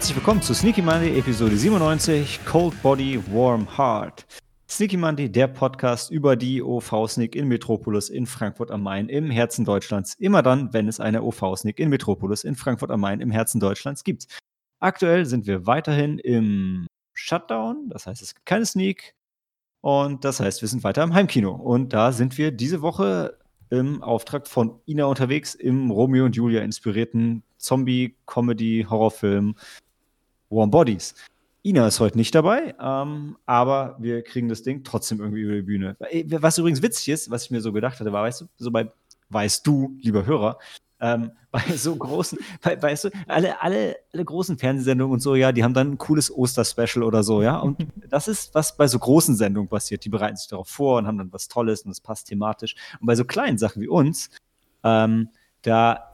Herzlich willkommen zu Sneaky Monday, Episode 97, Cold Body, Warm Heart. Sneaky Monday, der Podcast über die OV-Sneak in Metropolis in Frankfurt am Main im Herzen Deutschlands. Immer dann, wenn es eine OV-Sneak in Metropolis in Frankfurt am Main im Herzen Deutschlands gibt. Aktuell sind wir weiterhin im Shutdown, das heißt, es gibt keine Sneak. Und das heißt, wir sind weiter im Heimkino. Und da sind wir diese Woche im Auftrag von Ina unterwegs im Romeo und Julia inspirierten Zombie-Comedy-Horrorfilm Warm Bodies. Ina ist heute nicht dabei, ähm, aber wir kriegen das Ding trotzdem irgendwie über die Bühne. Was übrigens witzig ist, was ich mir so gedacht hatte, war, weißt du, so bei, weißt du, lieber Hörer, ähm, bei so großen, bei, weißt du, alle, alle, alle großen Fernsehsendungen und so, ja, die haben dann ein cooles Osterspecial oder so, ja. Und das ist, was bei so großen Sendungen passiert. Die bereiten sich darauf vor und haben dann was Tolles und es passt thematisch. Und bei so kleinen Sachen wie uns, ähm, da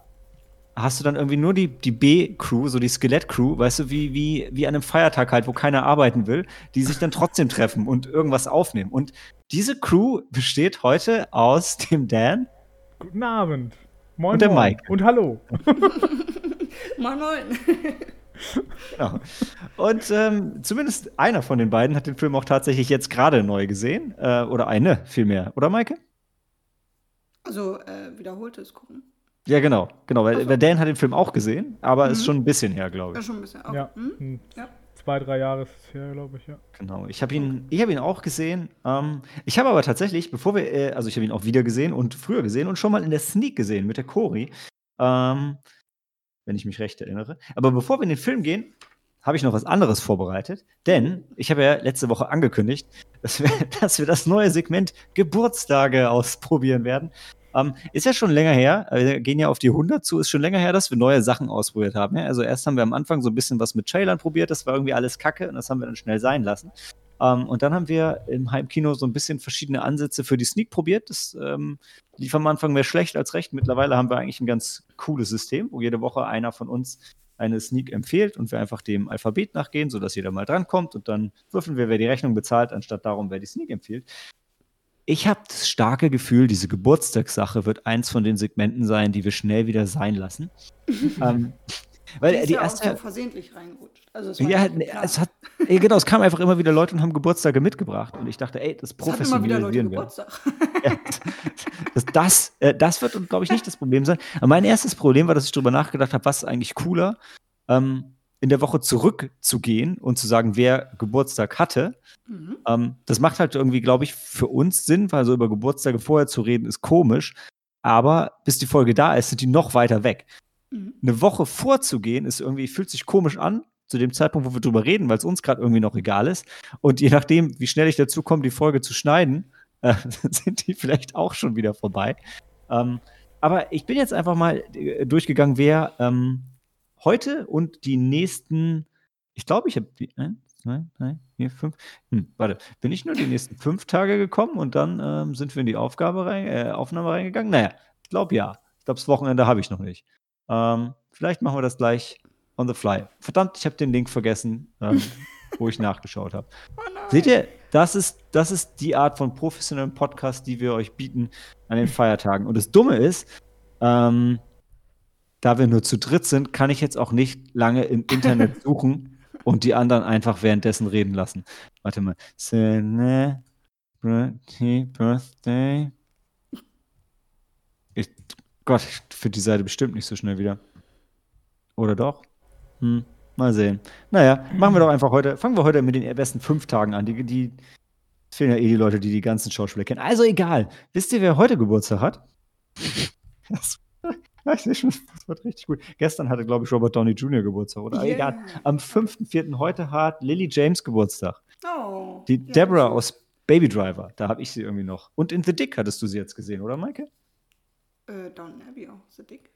hast du dann irgendwie nur die, die B-Crew, so die Skelett-Crew, weißt du, wie, wie, wie an einem Feiertag halt, wo keiner arbeiten will, die sich dann trotzdem treffen und irgendwas aufnehmen. Und diese Crew besteht heute aus dem Dan. Guten Abend. Moin, und der moin. Mike. Und hallo. moin, moin. genau. Und ähm, zumindest einer von den beiden hat den Film auch tatsächlich jetzt gerade neu gesehen. Äh, oder eine vielmehr. Oder, Maike? Also äh, wiederholtes gucken. Ja, genau, genau, weil, so. weil Dan hat den Film auch gesehen, aber mhm. ist schon ein bisschen her, glaube ich. Ja, schon ein bisschen. Auch. Ja. Mhm. ja. Zwei, drei Jahre ist es her, glaube ich, ja. Genau, ich habe ihn, hab ihn auch gesehen. Ähm, ich habe aber tatsächlich, bevor wir, äh, also ich habe ihn auch wieder gesehen und früher gesehen und schon mal in der Sneak gesehen mit der Cori, ähm, wenn ich mich recht erinnere. Aber bevor wir in den Film gehen, habe ich noch was anderes vorbereitet, denn ich habe ja letzte Woche angekündigt, dass wir, dass wir das neue Segment Geburtstage ausprobieren werden. Ähm, ist ja schon länger her, äh, wir gehen ja auf die 100 zu, ist schon länger her, dass wir neue Sachen ausprobiert haben. Ja? Also erst haben wir am Anfang so ein bisschen was mit Trailern probiert, das war irgendwie alles kacke und das haben wir dann schnell sein lassen. Ähm, und dann haben wir im Heimkino so ein bisschen verschiedene Ansätze für die Sneak probiert. Das ähm, lief am Anfang mehr schlecht als recht. Mittlerweile haben wir eigentlich ein ganz cooles System, wo jede Woche einer von uns eine Sneak empfiehlt und wir einfach dem Alphabet nachgehen, sodass jeder mal drankommt und dann würfeln wir, wer die Rechnung bezahlt, anstatt darum, wer die Sneak empfiehlt ich habe das starke Gefühl, diese Geburtstagssache wird eins von den Segmenten sein, die wir schnell wieder sein lassen. ähm, weil die, ist die ja erste, auch so versehentlich reingerutscht. Also es ja, nee, es hat, ey, genau, es kamen einfach immer wieder Leute und haben Geburtstage mitgebracht. Und ich dachte, ey, das professionalisieren wir. Ja, das, das, äh, das wird, glaube ich, nicht das Problem sein. Aber mein erstes Problem war, dass ich darüber nachgedacht habe, was ist eigentlich cooler, ähm, in der Woche zurückzugehen und zu sagen, wer Geburtstag hatte. Mhm. Ähm, das macht halt irgendwie, glaube ich, für uns Sinn, weil so über Geburtstage vorher zu reden ist komisch. Aber bis die Folge da ist, sind die noch weiter weg. Mhm. Eine Woche vorzugehen ist irgendwie, fühlt sich komisch an, zu dem Zeitpunkt, wo wir drüber reden, weil es uns gerade irgendwie noch egal ist. Und je nachdem, wie schnell ich dazu komme, die Folge zu schneiden, äh, sind die vielleicht auch schon wieder vorbei. Ähm, aber ich bin jetzt einfach mal äh, durchgegangen, wer ähm, heute und die nächsten, ich glaube, ich habe eins, zwei, drei, vier, fünf. Hm, warte, bin ich nur die nächsten fünf Tage gekommen und dann ähm, sind wir in die Aufgabe rein, äh, Aufnahme reingegangen? Naja, ich glaube ja. Ich glaube, das Wochenende habe ich noch nicht. Ähm, vielleicht machen wir das gleich on the fly. Verdammt, ich habe den Link vergessen, ähm, wo ich nachgeschaut habe. Oh Seht ihr, das ist, das ist die Art von professionellen Podcast, die wir euch bieten an den Feiertagen. Und das Dumme ist, ähm, da wir nur zu dritt sind, kann ich jetzt auch nicht lange im Internet suchen und die anderen einfach währenddessen reden lassen. Warte mal. Celebrity Birthday. Ich, Gott, ich finde die Seite bestimmt nicht so schnell wieder. Oder doch? Hm, mal sehen. Naja, machen wir doch einfach heute, fangen wir heute mit den besten fünf Tagen an. Die, die fehlen ja eh die Leute, die die ganzen Schauspieler kennen. Also egal. Wisst ihr, wer heute Geburtstag hat? Das ich sehe schon, das wird richtig gut. Gestern hatte, glaube ich, Robert Downey Jr. Geburtstag, oder? Yeah. Egal. Am 5.4. heute hat Lily James Geburtstag. Oh. Die ja, Deborah aus Baby Driver, da habe ich sie irgendwie noch. Und in The Dick hattest du sie jetzt gesehen, oder, Maike? Äh, Downton Abbey auch, The Dick.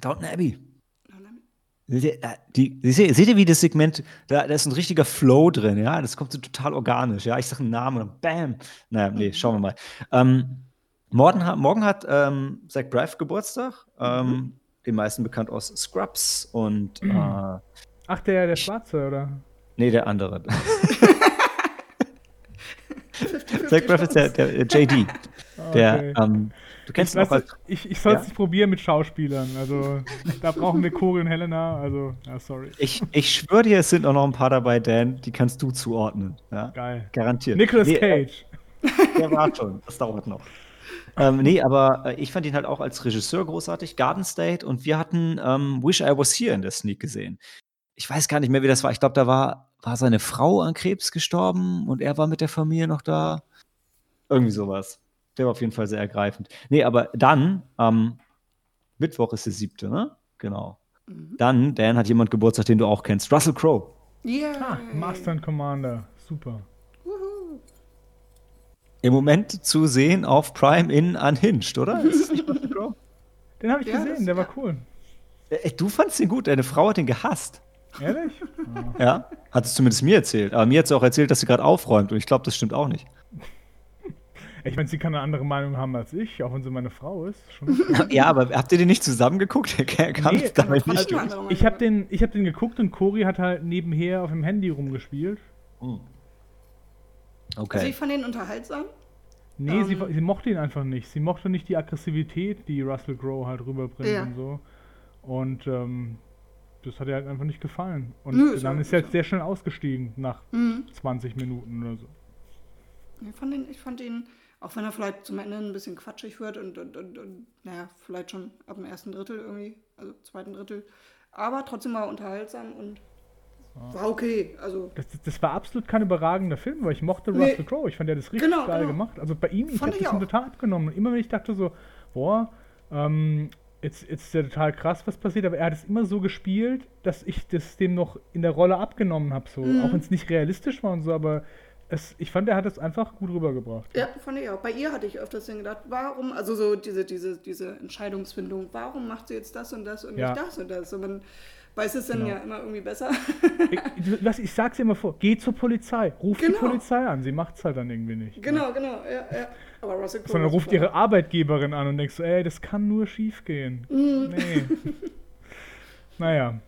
Downton Abbey. Seht ihr, die, seht ihr, wie das Segment, da, da, ist ein richtiger Flow drin, ja? Das kommt so total organisch, ja? Ich sage einen Namen und bam. Naja, nee, mhm. schauen wir mal. Ähm, Morgen, hat, morgen hat ähm, Zach Braff Geburtstag. Ähm, mhm. Den meisten bekannt aus Scrubs und. Mhm. Äh, Ach, der, der Schwarze, oder? Nee, der andere. Zach Braff ist der, der, der JD. Der, okay. ähm, du kennst ich, ihn auch als, ich, ich soll es ja? nicht probieren mit Schauspielern. Also, da brauchen wir Cori und Helena. Also, ja, sorry. Ich, ich schwöre dir, es sind auch noch ein paar dabei, Dan, die kannst du zuordnen. Ja? Geil. Garantiert. Nicolas nee, Cage. Der war schon. Das dauert noch. Ähm, nee, aber äh, ich fand ihn halt auch als Regisseur großartig. Garden State und wir hatten ähm, Wish I Was Here in der Sneak gesehen. Ich weiß gar nicht mehr, wie das war. Ich glaube, da war, war seine Frau an Krebs gestorben und er war mit der Familie noch da. Irgendwie sowas. Der war auf jeden Fall sehr ergreifend. Nee, aber dann, am Mittwoch ist der siebte, ne? Genau. Mhm. Dann, Dan, hat jemand Geburtstag, den du auch kennst. Russell Crowe. Yeah. Ah, Master and Commander. Super. Im Moment zu sehen auf Prime in Unhinged, oder? Den habe ich ja, gesehen, der war cool. Ey, du fandst ihn gut, deine Frau hat ihn gehasst. Ehrlich? Ja, hat es zumindest mir erzählt. Aber mir hat sie auch erzählt, dass sie gerade aufräumt und ich glaube, das stimmt auch nicht. Ich meine, sie kann eine andere Meinung haben als ich, auch wenn sie meine Frau ist. ja, aber habt ihr den nicht zusammengeguckt? Er kam nee, damit nicht also, Ich habe den, hab den geguckt und Cory hat halt nebenher auf dem Handy rumgespielt. Hm. Okay. Also ich fand ihn unterhaltsam. Nee, um, sie, ähm. sie, mochte ihn einfach nicht. Sie mochte nicht die Aggressivität, die Russell Crowe halt rüberbringt ja. und so. Und ähm, das hat ihr halt einfach nicht gefallen. Und Nö, dann ist er jetzt sehr schnell ausgestiegen nach mhm. 20 Minuten oder so. Ich fand ihn, ich fand ihn auch wenn er vielleicht zum Ende ein bisschen quatschig wird und, und, und, und naja, vielleicht schon ab dem ersten Drittel irgendwie, also zweiten Drittel. Aber trotzdem war unterhaltsam und war okay. Also das, das, war absolut kein überragender Film, weil ich mochte nee. Russell Crowe. Ich fand, der das richtig genau, geil genau. gemacht. Also bei ihm, ich habe das total abgenommen. Und immer wenn ich dachte so, boah, ähm, jetzt, jetzt ist ja total krass, was passiert, aber er hat es immer so gespielt, dass ich das dem noch in der Rolle abgenommen habe. So. Mhm. Auch wenn es nicht realistisch war und so, aber es, ich fand, er hat es einfach gut rübergebracht. Ja, fand ich auch. Bei ihr hatte ich öfters gedacht, warum, also so diese, diese, diese Entscheidungsfindung, warum macht sie jetzt das und das und ja. nicht das und das? Und man weiß es dann genau. ja immer irgendwie besser. ich, was, ich sag's immer vor, geh zur Polizei, ruf genau. die Polizei an, sie macht's halt dann irgendwie nicht. Genau, ja. genau, ja, ja. Aber Russell Crowe Sondern ruft ihre Arbeitgeberin an und denkst so, ey, das kann nur schief gehen. Mhm. Nee. naja.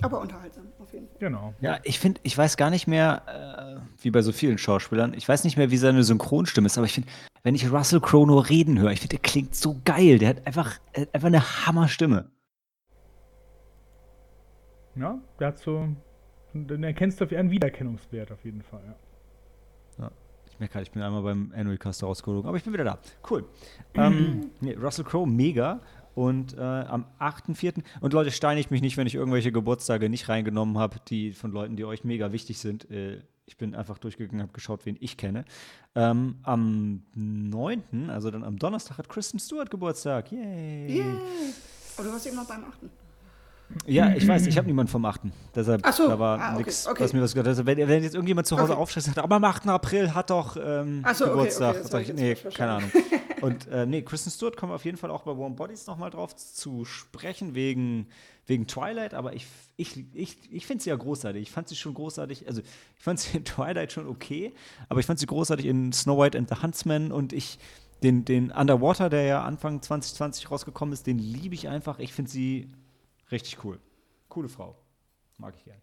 Aber unterhaltsam, auf jeden Fall. Genau. Ja, ich finde, ich weiß gar nicht mehr, äh, wie bei so vielen Schauspielern, ich weiß nicht mehr, wie seine Synchronstimme ist, aber ich finde, wenn ich Russell Crowe nur reden höre, ich finde, der klingt so geil. Der hat einfach, äh, einfach eine Hammerstimme. Ja, der hat so, dann erkennst du einen Wiedererkennungswert auf jeden Fall, ja. ja. Ich merke gerade, ich bin einmal beim Annual Cast rausgeholt, aber ich bin wieder da. Cool. ähm, nee, Russell Crowe, mega. Und äh, am 8.4. Und Leute, steinigt mich nicht, wenn ich irgendwelche Geburtstage nicht reingenommen habe, die von Leuten, die euch mega wichtig sind. Äh, ich bin einfach durchgegangen, habe geschaut, wen ich kenne. Ähm, am 9., also dann am Donnerstag, hat Kristen Stewart Geburtstag. Yay! Yay. Aber du warst eben noch beim 8. Ja, ich weiß, ich habe niemanden vom 8. Deshalb, so. da war ah, okay, nichts, okay. was mir was gehört hat. Also, wenn, wenn, jetzt irgendjemand zu Hause okay. aufschreibt und sagt, aber am 8. April hat doch ähm, so, Geburtstag. Okay, sag ich, nee, keine Ahnung. und äh, nee, Kristen Stewart kommt auf jeden Fall auch bei Warm Bodies nochmal drauf zu sprechen, wegen, wegen Twilight, aber ich, ich, ich, ich finde sie ja großartig. Ich fand sie schon großartig, also ich fand sie in Twilight schon okay, aber ich fand sie großartig in Snow White and the Huntsman und ich den, den Underwater, der ja Anfang 2020 rausgekommen ist, den liebe ich einfach. Ich finde sie Richtig cool. Coole Frau. Mag ich gern.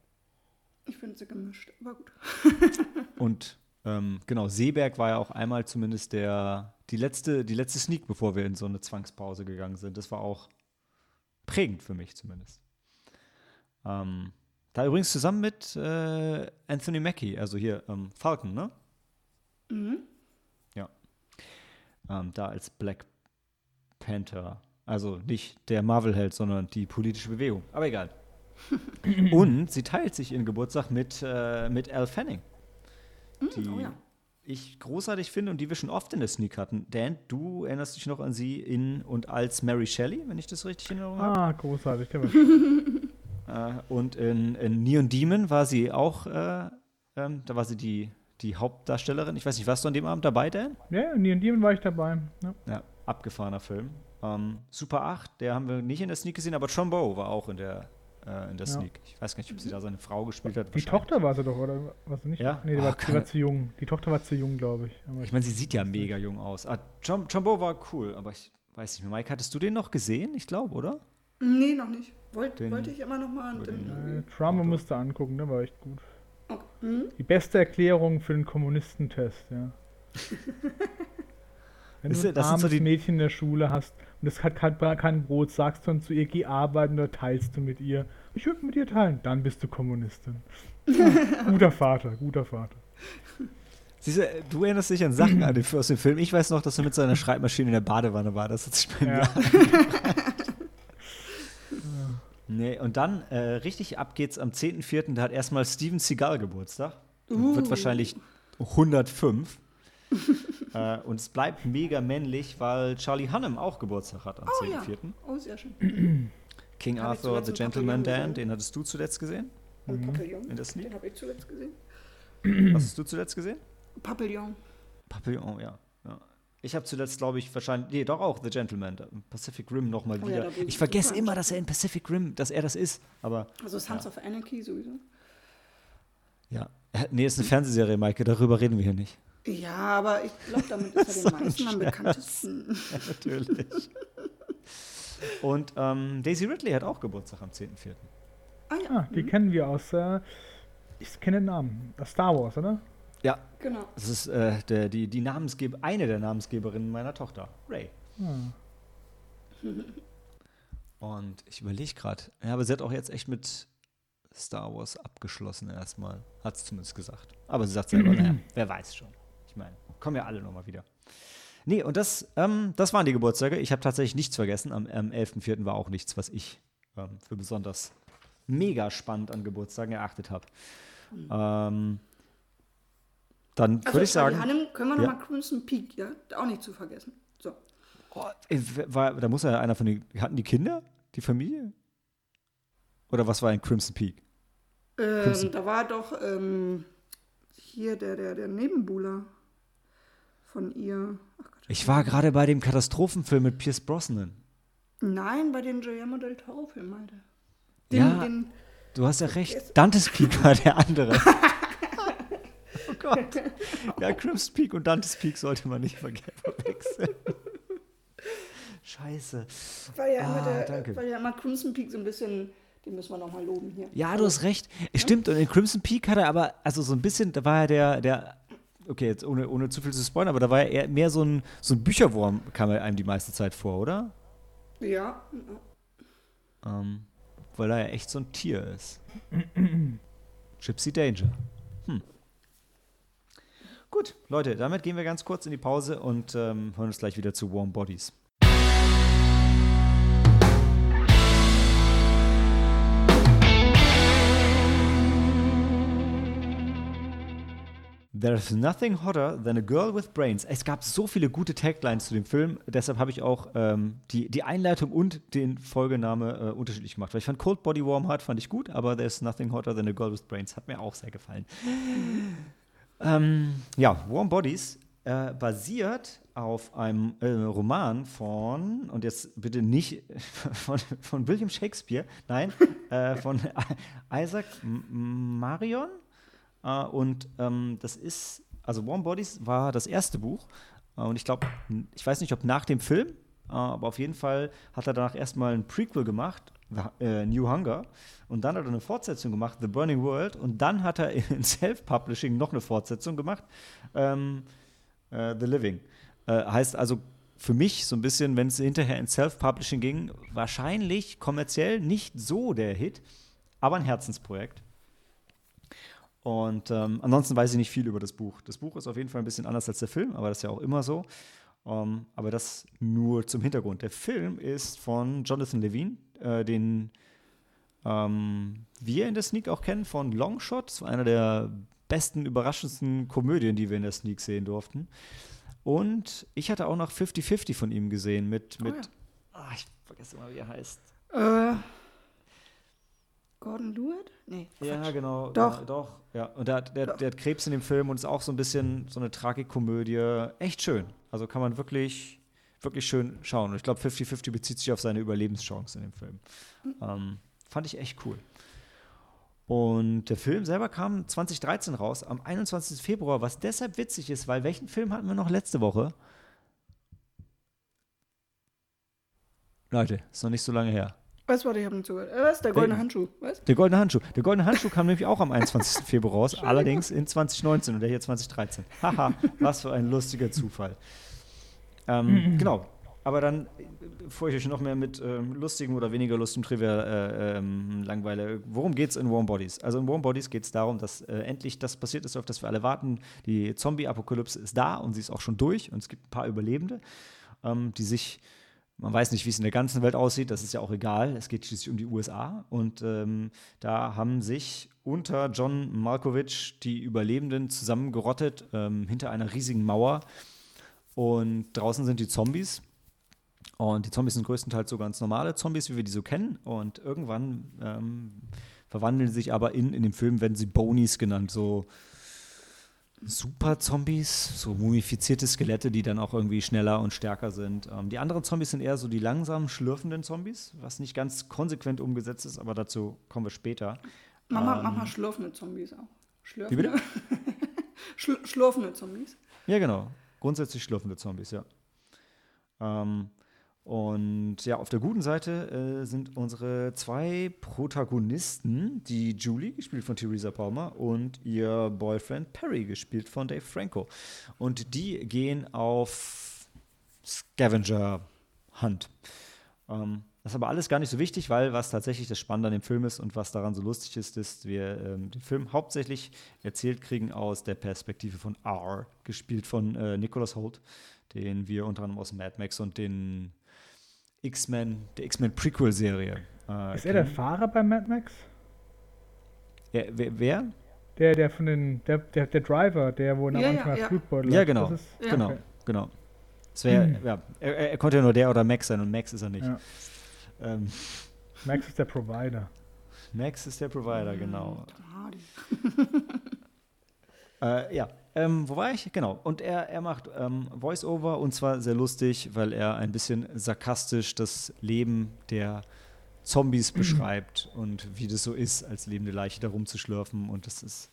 Ich finde sie gemischt, aber gut. Und ähm, genau, Seeberg war ja auch einmal zumindest der, die letzte, die letzte Sneak, bevor wir in so eine Zwangspause gegangen sind. Das war auch prägend für mich zumindest. Ähm, da übrigens zusammen mit äh, Anthony Mackie, also hier ähm, Falcon, ne? Mhm. Ja. Ähm, da als Black Panther also nicht der Marvel-Held, sondern die politische Bewegung. Aber egal. Und sie teilt sich ihren Geburtstag mit, äh, mit Al Fanning. Mm, die oh ja. ich großartig finde und die wir schon oft in der Sneak hatten. Dan, du erinnerst dich noch an sie in und als Mary Shelley, wenn ich das richtig in Erinnerung habe? Ah, großartig. äh, und in, in Neon Demon war sie auch, äh, ähm, da war sie die, die Hauptdarstellerin. Ich weiß nicht, warst du an dem Abend dabei, Dan? Ja, in Neon Demon war ich dabei. Ja, ja abgefahrener Film. Ähm, Super 8, der haben wir nicht in der Sneak gesehen, aber Trumbo war auch in der, äh, in der ja. Sneak. Ich weiß gar nicht, ob sie da seine Frau gespielt hat. Die Tochter war sie doch, oder? War sie nicht? Ja? Nee, die, oh, war, die war, zu jung. Die Tochter war zu jung, glaube ich. Aber ich meine, sie sieht ja mega jung aus. Ah, Trumbo war cool, aber ich weiß nicht mehr. Mike, hattest du den noch gesehen? Ich glaube, oder? Nee, noch nicht. Wollt, wollte ich immer noch mal. Äh, Trumbo musste angucken, der war echt gut. Okay. Mhm. Die beste Erklärung für den Kommunistentest, ja. Wenn du ein armes so Mädchen in der Schule hast und es hat kein, kein Brot, sagst du dann zu ihr, geh arbeiten oder teilst du mit ihr. Ich würde mit ihr teilen. Dann bist du Kommunistin. Ja, guter Vater, guter Vater. Siehst du, du erinnerst dich an Sachen an den, aus dem Film. Ich weiß noch, dass er mit seiner Schreibmaschine in der Badewanne war. Das hat sich bei mir Nee, und dann äh, richtig ab geht's am 10.04. Da hat erstmal Steven Seagal Geburtstag. Uh. Wird wahrscheinlich 105. äh, und es bleibt mega männlich, weil Charlie Hunnam auch Geburtstag hat am oh, 10.04. Ja. Oh, sehr schön. King Arthur, The Gentleman Dan, den hattest du zuletzt gesehen? Mhm. Papillon. In der Sneak? Den habe ich zuletzt gesehen. Was hast du zuletzt gesehen? Papillon. Papillon, ja. ja. Ich habe zuletzt, glaube ich, wahrscheinlich, nee, doch auch The Gentleman, Pacific Rim nochmal oh, wieder. Ja, ich vergesse immer, dass er in Pacific Rim, dass er das ist, aber. Also Sons ja. of Anarchy sowieso. Ja, nee, ist eine Fernsehserie, Maike, darüber reden wir hier nicht. Ja, aber ich glaube, damit ist er den meisten am bekanntesten. ja, natürlich. Und ähm, Daisy Ridley hat auch Geburtstag am 10.4. Ah, ja. Ah, die mhm. kennen wir aus, äh, ich kenne den Namen, das Star Wars, oder? Ja. Genau. Das ist äh, der, die, die Namensgeber, eine der Namensgeberinnen meiner Tochter, Ray. Hm. Und ich überlege gerade, ja, aber sie hat auch jetzt echt mit Star Wars abgeschlossen erstmal. Hat sie zumindest gesagt. Aber sie sagt selber, naja, wer weiß schon. Kommen ja alle nochmal wieder. Nee, und das, ähm, das waren die Geburtstage. Ich habe tatsächlich nichts vergessen. Am, am 11.04. war auch nichts, was ich ähm, für besonders mega spannend an Geburtstagen erachtet habe. Mhm. Ähm, dann also würde ich sagen. Hannem können wir ja. nochmal Crimson Peak, ja? Auch nicht zu vergessen. So. Oh, war, da muss ja einer von den. Hatten die Kinder? Die Familie? Oder was war ein Crimson Peak? Ähm, Crimson. Da war doch ähm, hier der, der, der Nebenbuhler von ihr. Gott, ich war gerade bei dem Katastrophenfilm mit Pierce Brosnan. Nein, bei den Guillermo del Toro-Filmen, Alter. Den, ja, den, du hast ja recht. Dantes Peak war der andere. Gott. Ja, Crimson Peak und Dante's Peak sollte man nicht verwechseln. Scheiße. Weil ja, ah, der, danke. weil ja immer Crimson Peak so ein bisschen, den müssen wir nochmal loben hier. Ja, du hast recht. Ja? Stimmt, und in Crimson Peak hat er aber, also so ein bisschen, da war er der, der okay, jetzt ohne, ohne zu viel zu spoilern, aber da war er eher mehr so ein, so ein Bücherwurm, kam er einem die meiste Zeit vor, oder? Ja. Ähm, weil er ja echt so ein Tier ist. Gypsy Danger. Hm. Gut, Leute, damit gehen wir ganz kurz in die Pause und ähm, hören uns gleich wieder zu Warm Bodies. There's nothing hotter than a girl with brains. Es gab so viele gute Taglines zu dem Film, deshalb habe ich auch ähm, die, die Einleitung und den Folgename äh, unterschiedlich gemacht. Weil ich fand Cold Body Warm Heart fand ich gut, aber There's nothing hotter than a girl with brains hat mir auch sehr gefallen. Ähm, ja, Warm Bodies äh, basiert auf einem äh, Roman von, und jetzt bitte nicht von, von William Shakespeare, nein, äh, von Isaac Marion. Äh, und ähm, das ist, also Warm Bodies war das erste Buch. Äh, und ich glaube, ich weiß nicht, ob nach dem Film, äh, aber auf jeden Fall hat er danach erstmal ein Prequel gemacht New Hunger. Und dann hat er eine Fortsetzung gemacht, The Burning World. Und dann hat er in Self-Publishing noch eine Fortsetzung gemacht, ähm, äh, The Living. Heißt also für mich so ein bisschen, wenn es hinterher in Self-Publishing ging, wahrscheinlich kommerziell nicht so der Hit, aber ein Herzensprojekt. Und ähm, ansonsten weiß ich nicht viel über das Buch. Das Buch ist auf jeden Fall ein bisschen anders als der Film, aber das ist ja auch immer so. Um, ähm, aber das nur zum Hintergrund. Der Film ist von Jonathan Levine, äh, den ähm, wir in der Sneak auch kennen von Longshot. Das war einer der besten, überraschendsten Komödien, die wir in der Sneak sehen durften. Und ich hatte auch noch 50-50 von ihm gesehen mit, mit oh ja. ach, ich vergesse immer, wie er heißt. Äh, Gordon Lewitt? Nee. Quatsch. Ja, genau. Doch. Ja, doch. Ja. Und der, der, der hat Krebs in dem Film und ist auch so ein bisschen so eine Tragikomödie. Echt schön. Also kann man wirklich wirklich schön schauen. Und ich glaube, 50-50 bezieht sich auf seine Überlebenschance in dem Film. Ähm, fand ich echt cool. Und der Film selber kam 2013 raus, am 21. Februar, was deshalb witzig ist, weil welchen Film hatten wir noch letzte Woche? Leute, ist noch nicht so lange her. Was war, ich habe nicht zugehört. Äh, was? Der goldene Handschuh. Was? Der goldene Handschuh. Der goldene Handschuh kam nämlich auch am 21. Februar raus, allerdings in 2019 und der hier 2013. Haha, was für ein lustiger Zufall. Ähm, genau. Aber dann, bevor ich euch noch mehr mit ähm, lustigen oder weniger lustigen Trivia äh, ähm, langweile, worum geht es in Warm Bodies? Also in Warm Bodies geht es darum, dass äh, endlich das passiert ist, auf das wir alle warten. Die Zombie-Apokalypse ist da und sie ist auch schon durch und es gibt ein paar Überlebende, ähm, die sich man weiß nicht, wie es in der ganzen Welt aussieht, das ist ja auch egal. Es geht schließlich um die USA. Und ähm, da haben sich unter John Malkovich die Überlebenden zusammengerottet ähm, hinter einer riesigen Mauer. Und draußen sind die Zombies. Und die Zombies sind größtenteils so ganz normale Zombies, wie wir die so kennen. Und irgendwann ähm, verwandeln sie sich aber in, in dem Film, werden sie Bonies genannt, so Super-Zombies, so mumifizierte Skelette, die dann auch irgendwie schneller und stärker sind. Ähm, die anderen Zombies sind eher so die langsam schlürfenden Zombies, was nicht ganz konsequent umgesetzt ist, aber dazu kommen wir später. Mama, ähm, Mama schlürfende Zombies auch. Schlürfende? Wie bitte? Schl schlurfende Zombies. Ja, genau. Grundsätzlich schlürfende Zombies, ja. Ähm, und ja, auf der guten Seite äh, sind unsere zwei Protagonisten, die Julie, gespielt von Theresa Palmer, und ihr Boyfriend Perry, gespielt von Dave Franco. Und die gehen auf Scavenger Hunt. Ähm, das ist aber alles gar nicht so wichtig, weil was tatsächlich das Spannende an dem Film ist und was daran so lustig ist, ist, wir ähm, den Film hauptsächlich erzählt kriegen aus der Perspektive von R, gespielt von äh, Nicholas Holt, den wir unter anderem aus Mad Max und den X-Men, der X-Men Prequel-Serie. Äh, ist er der Fahrer bei Mad Max? Ja, wer, wer? Der, der von den, der, der, der Driver, der wo am ja, Anfang ja, Flutbeutel Ja, genau. Ist, ja. Genau, okay. genau. Wär, hm. ja, er, er, konnte ja nur der oder Max sein und Max ist er nicht. Ja. Ähm, Max ist der Provider. Max ist der Provider, genau. äh, ja, ähm, wo war ich? Genau. Und er, er macht ähm, Voice-Over und zwar sehr lustig, weil er ein bisschen sarkastisch das Leben der Zombies beschreibt und wie das so ist, als lebende Leiche da rumzuschlürfen. Und das ist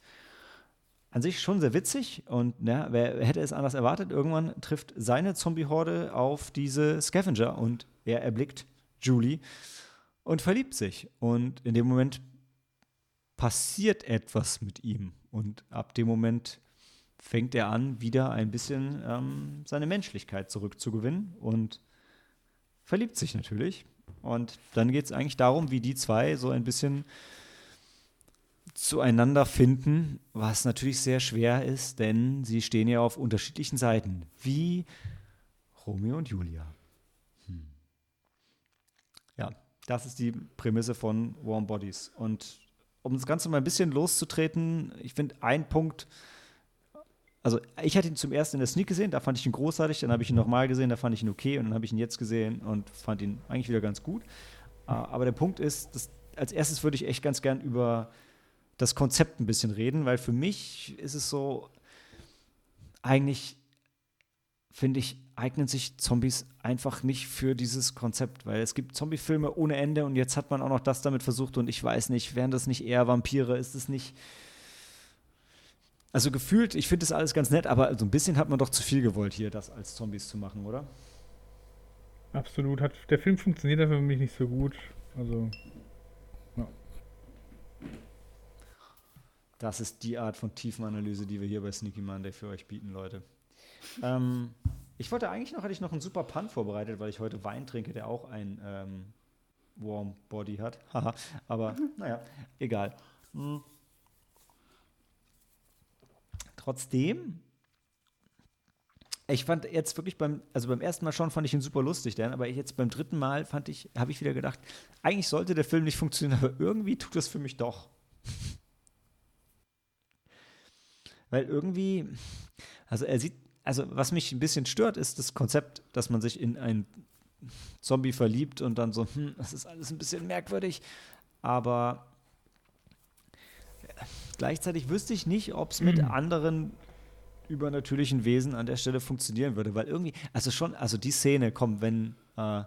an sich schon sehr witzig. Und ja, wer hätte es anders erwartet? Irgendwann trifft seine Zombie-Horde auf diese Scavenger und er erblickt Julie und verliebt sich. Und in dem Moment passiert etwas mit ihm. Und ab dem Moment fängt er an, wieder ein bisschen ähm, seine Menschlichkeit zurückzugewinnen und verliebt sich natürlich. Und dann geht es eigentlich darum, wie die zwei so ein bisschen zueinander finden, was natürlich sehr schwer ist, denn sie stehen ja auf unterschiedlichen Seiten, wie Romeo und Julia. Hm. Ja, das ist die Prämisse von Warm Bodies. Und um das Ganze mal ein bisschen loszutreten, ich finde, ein Punkt, also ich hatte ihn zum ersten in der Sneak gesehen, da fand ich ihn großartig, dann habe ich ihn nochmal gesehen, da fand ich ihn okay und dann habe ich ihn jetzt gesehen und fand ihn eigentlich wieder ganz gut. Uh, aber der Punkt ist, dass, als erstes würde ich echt ganz gern über das Konzept ein bisschen reden, weil für mich ist es so, eigentlich finde ich, eignen sich Zombies einfach nicht für dieses Konzept, weil es gibt Zombie-Filme ohne Ende und jetzt hat man auch noch das damit versucht und ich weiß nicht, wären das nicht eher Vampire, ist es nicht also gefühlt, ich finde das alles ganz nett, aber so ein bisschen hat man doch zu viel gewollt, hier das als Zombies zu machen, oder? Absolut. Hat, der Film funktioniert für mich nicht so gut. Also, ja. Das ist die Art von Tiefenanalyse, die wir hier bei Sneaky Monday für euch bieten, Leute. ähm, ich wollte eigentlich noch, hatte ich noch einen super Pun vorbereitet, weil ich heute Wein trinke, der auch ein ähm, Warm Body hat. Haha, aber naja, egal. Hm. Trotzdem, ich fand jetzt wirklich beim, also beim ersten Mal schon fand ich ihn super lustig, denn, aber jetzt beim dritten Mal fand ich, habe ich wieder gedacht, eigentlich sollte der Film nicht funktionieren, aber irgendwie tut es für mich doch. Weil irgendwie, also er sieht, also was mich ein bisschen stört, ist das Konzept, dass man sich in einen Zombie verliebt und dann so, hm, das ist alles ein bisschen merkwürdig, aber Gleichzeitig wüsste ich nicht, ob es mit mhm. anderen übernatürlichen Wesen an der Stelle funktionieren würde, weil irgendwie, also schon, also die Szene kommt, wenn, äh,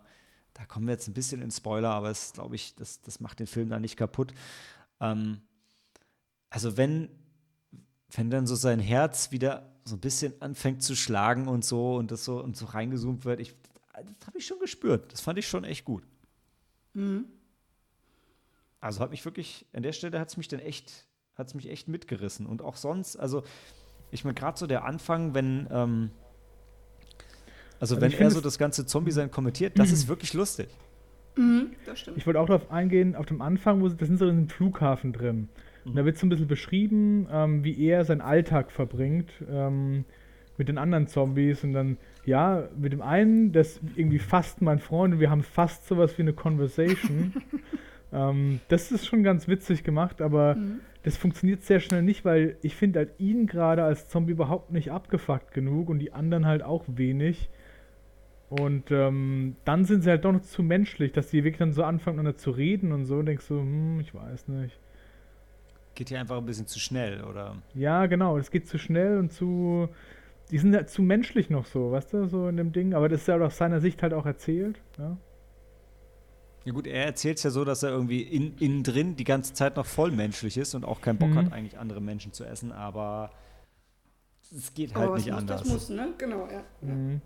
da kommen wir jetzt ein bisschen in Spoiler, aber es glaube ich, das, das macht den Film da nicht kaputt. Ähm, also wenn, wenn dann so sein Herz wieder so ein bisschen anfängt zu schlagen und so und das so und so reingezoomt wird, ich, das habe ich schon gespürt. Das fand ich schon echt gut. Mhm. also hat mich wirklich, an der Stelle hat es mich dann echt, hat es mich echt mitgerissen. Und auch sonst, also ich meine, gerade so der Anfang, wenn, ähm, also, also wenn er so das ganze Zombie-Sein kommentiert, das ist wirklich lustig. Mhm, das stimmt. Ich wollte auch darauf eingehen, auf dem Anfang, wo sie, das sind so in einem Flughafen drin. Und da wird so ein bisschen beschrieben, ähm, wie er seinen Alltag verbringt ähm, mit den anderen Zombies. Und dann, ja, mit dem einen, das ist irgendwie fast mein Freund und wir haben fast sowas wie eine Conversation. ähm, das ist schon ganz witzig gemacht, aber mhm. Das funktioniert sehr schnell nicht, weil ich finde halt ihn gerade als Zombie überhaupt nicht abgefuckt genug und die anderen halt auch wenig. Und ähm, dann sind sie halt doch noch zu menschlich, dass die wirklich dann so anfangen, miteinander zu reden und so. Und denkst so, hm, ich weiß nicht. Geht hier einfach ein bisschen zu schnell, oder? Ja, genau. Es geht zu schnell und zu. Die sind halt zu menschlich noch so, weißt du, so in dem Ding. Aber das ist ja aus seiner Sicht halt auch erzählt, ja. Ja gut, er erzählt es ja so, dass er irgendwie in, innen drin die ganze Zeit noch voll menschlich ist und auch keinen Bock mhm. hat, eigentlich andere Menschen zu essen, aber es geht halt aber nicht anders. Das muss, ne? Genau, ja. Mhm.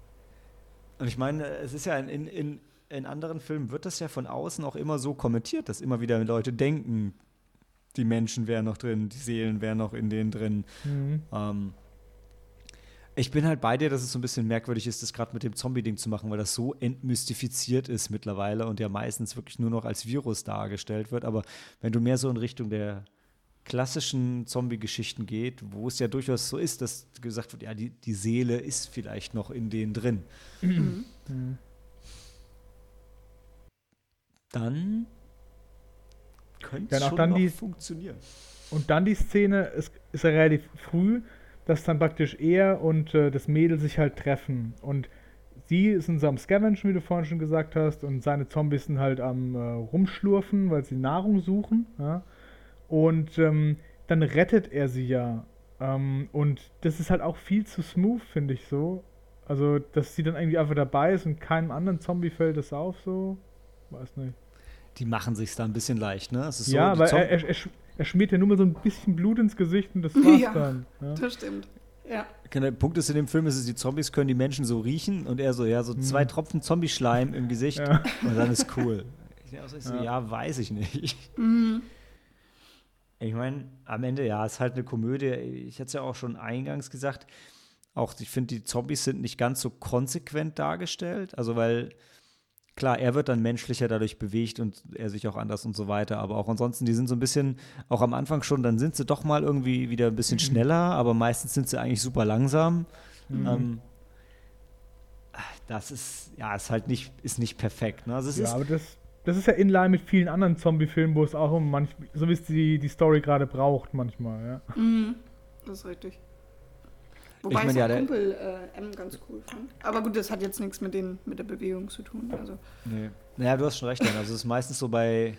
Und ich meine, es ist ja in, in, in anderen Filmen wird das ja von außen auch immer so kommentiert, dass immer wieder Leute denken, die Menschen wären noch drin, die Seelen wären noch in denen drin. Mhm. Ähm, ich bin halt bei dir, dass es so ein bisschen merkwürdig ist, das gerade mit dem Zombie-Ding zu machen, weil das so entmystifiziert ist mittlerweile und ja meistens wirklich nur noch als Virus dargestellt wird. Aber wenn du mehr so in Richtung der klassischen Zombie-Geschichten geht, wo es ja durchaus so ist, dass gesagt wird, ja, die, die Seele ist vielleicht noch in denen drin. Mhm. Dann könnte es schon dann noch die, funktionieren. Und dann die Szene, es ist ja relativ früh, dass dann praktisch er und äh, das Mädel sich halt treffen. Und sie sind so am Scavengen, wie du vorhin schon gesagt hast, und seine Zombies sind halt am äh, Rumschlurfen, weil sie Nahrung suchen. Ja? Und ähm, dann rettet er sie ja. Ähm, und das ist halt auch viel zu smooth, finde ich so. Also, dass sie dann irgendwie einfach dabei ist und keinem anderen Zombie fällt das auf, so. Weiß nicht. Die machen sich da ein bisschen leicht, ne? ja, aber er, er, er, er, schmiert ja nur mal so ein bisschen Blut ins Gesicht und das war's ja, dann. Ja, das stimmt. Ja. Der Punkt ist in dem Film, ist es, die Zombies können die Menschen so riechen und er so, ja, so zwei mhm. Tropfen Zombie-Schleim im Gesicht ja. und dann ist cool. Ich so, ja. ja, weiß ich nicht. Mhm. Ich meine, am Ende, ja, ist halt eine Komödie. Ich hatte es ja auch schon eingangs gesagt. Auch ich finde, die Zombies sind nicht ganz so konsequent dargestellt. Also, weil, klar, er wird dann menschlicher dadurch bewegt und er sich auch anders und so weiter. Aber auch ansonsten, die sind so ein bisschen, auch am Anfang schon, dann sind sie doch mal irgendwie wieder ein bisschen mhm. schneller, aber meistens sind sie eigentlich super langsam. Mhm. Ähm, das ist, ja, ist halt nicht, ist nicht perfekt. Ne? Also ja, ist, aber das, das ist ja in line mit vielen anderen Zombie-Filmen, wo es auch um manch, so wie es die, die Story gerade braucht, manchmal, ja. Mhm, das ist richtig. Wobei ich mein, ja, Kumpel äh, M ganz cool fand. Aber gut, das hat jetzt nichts mit, den, mit der Bewegung zu tun. Also. Nee. Naja, du hast schon recht, also es ist meistens so bei.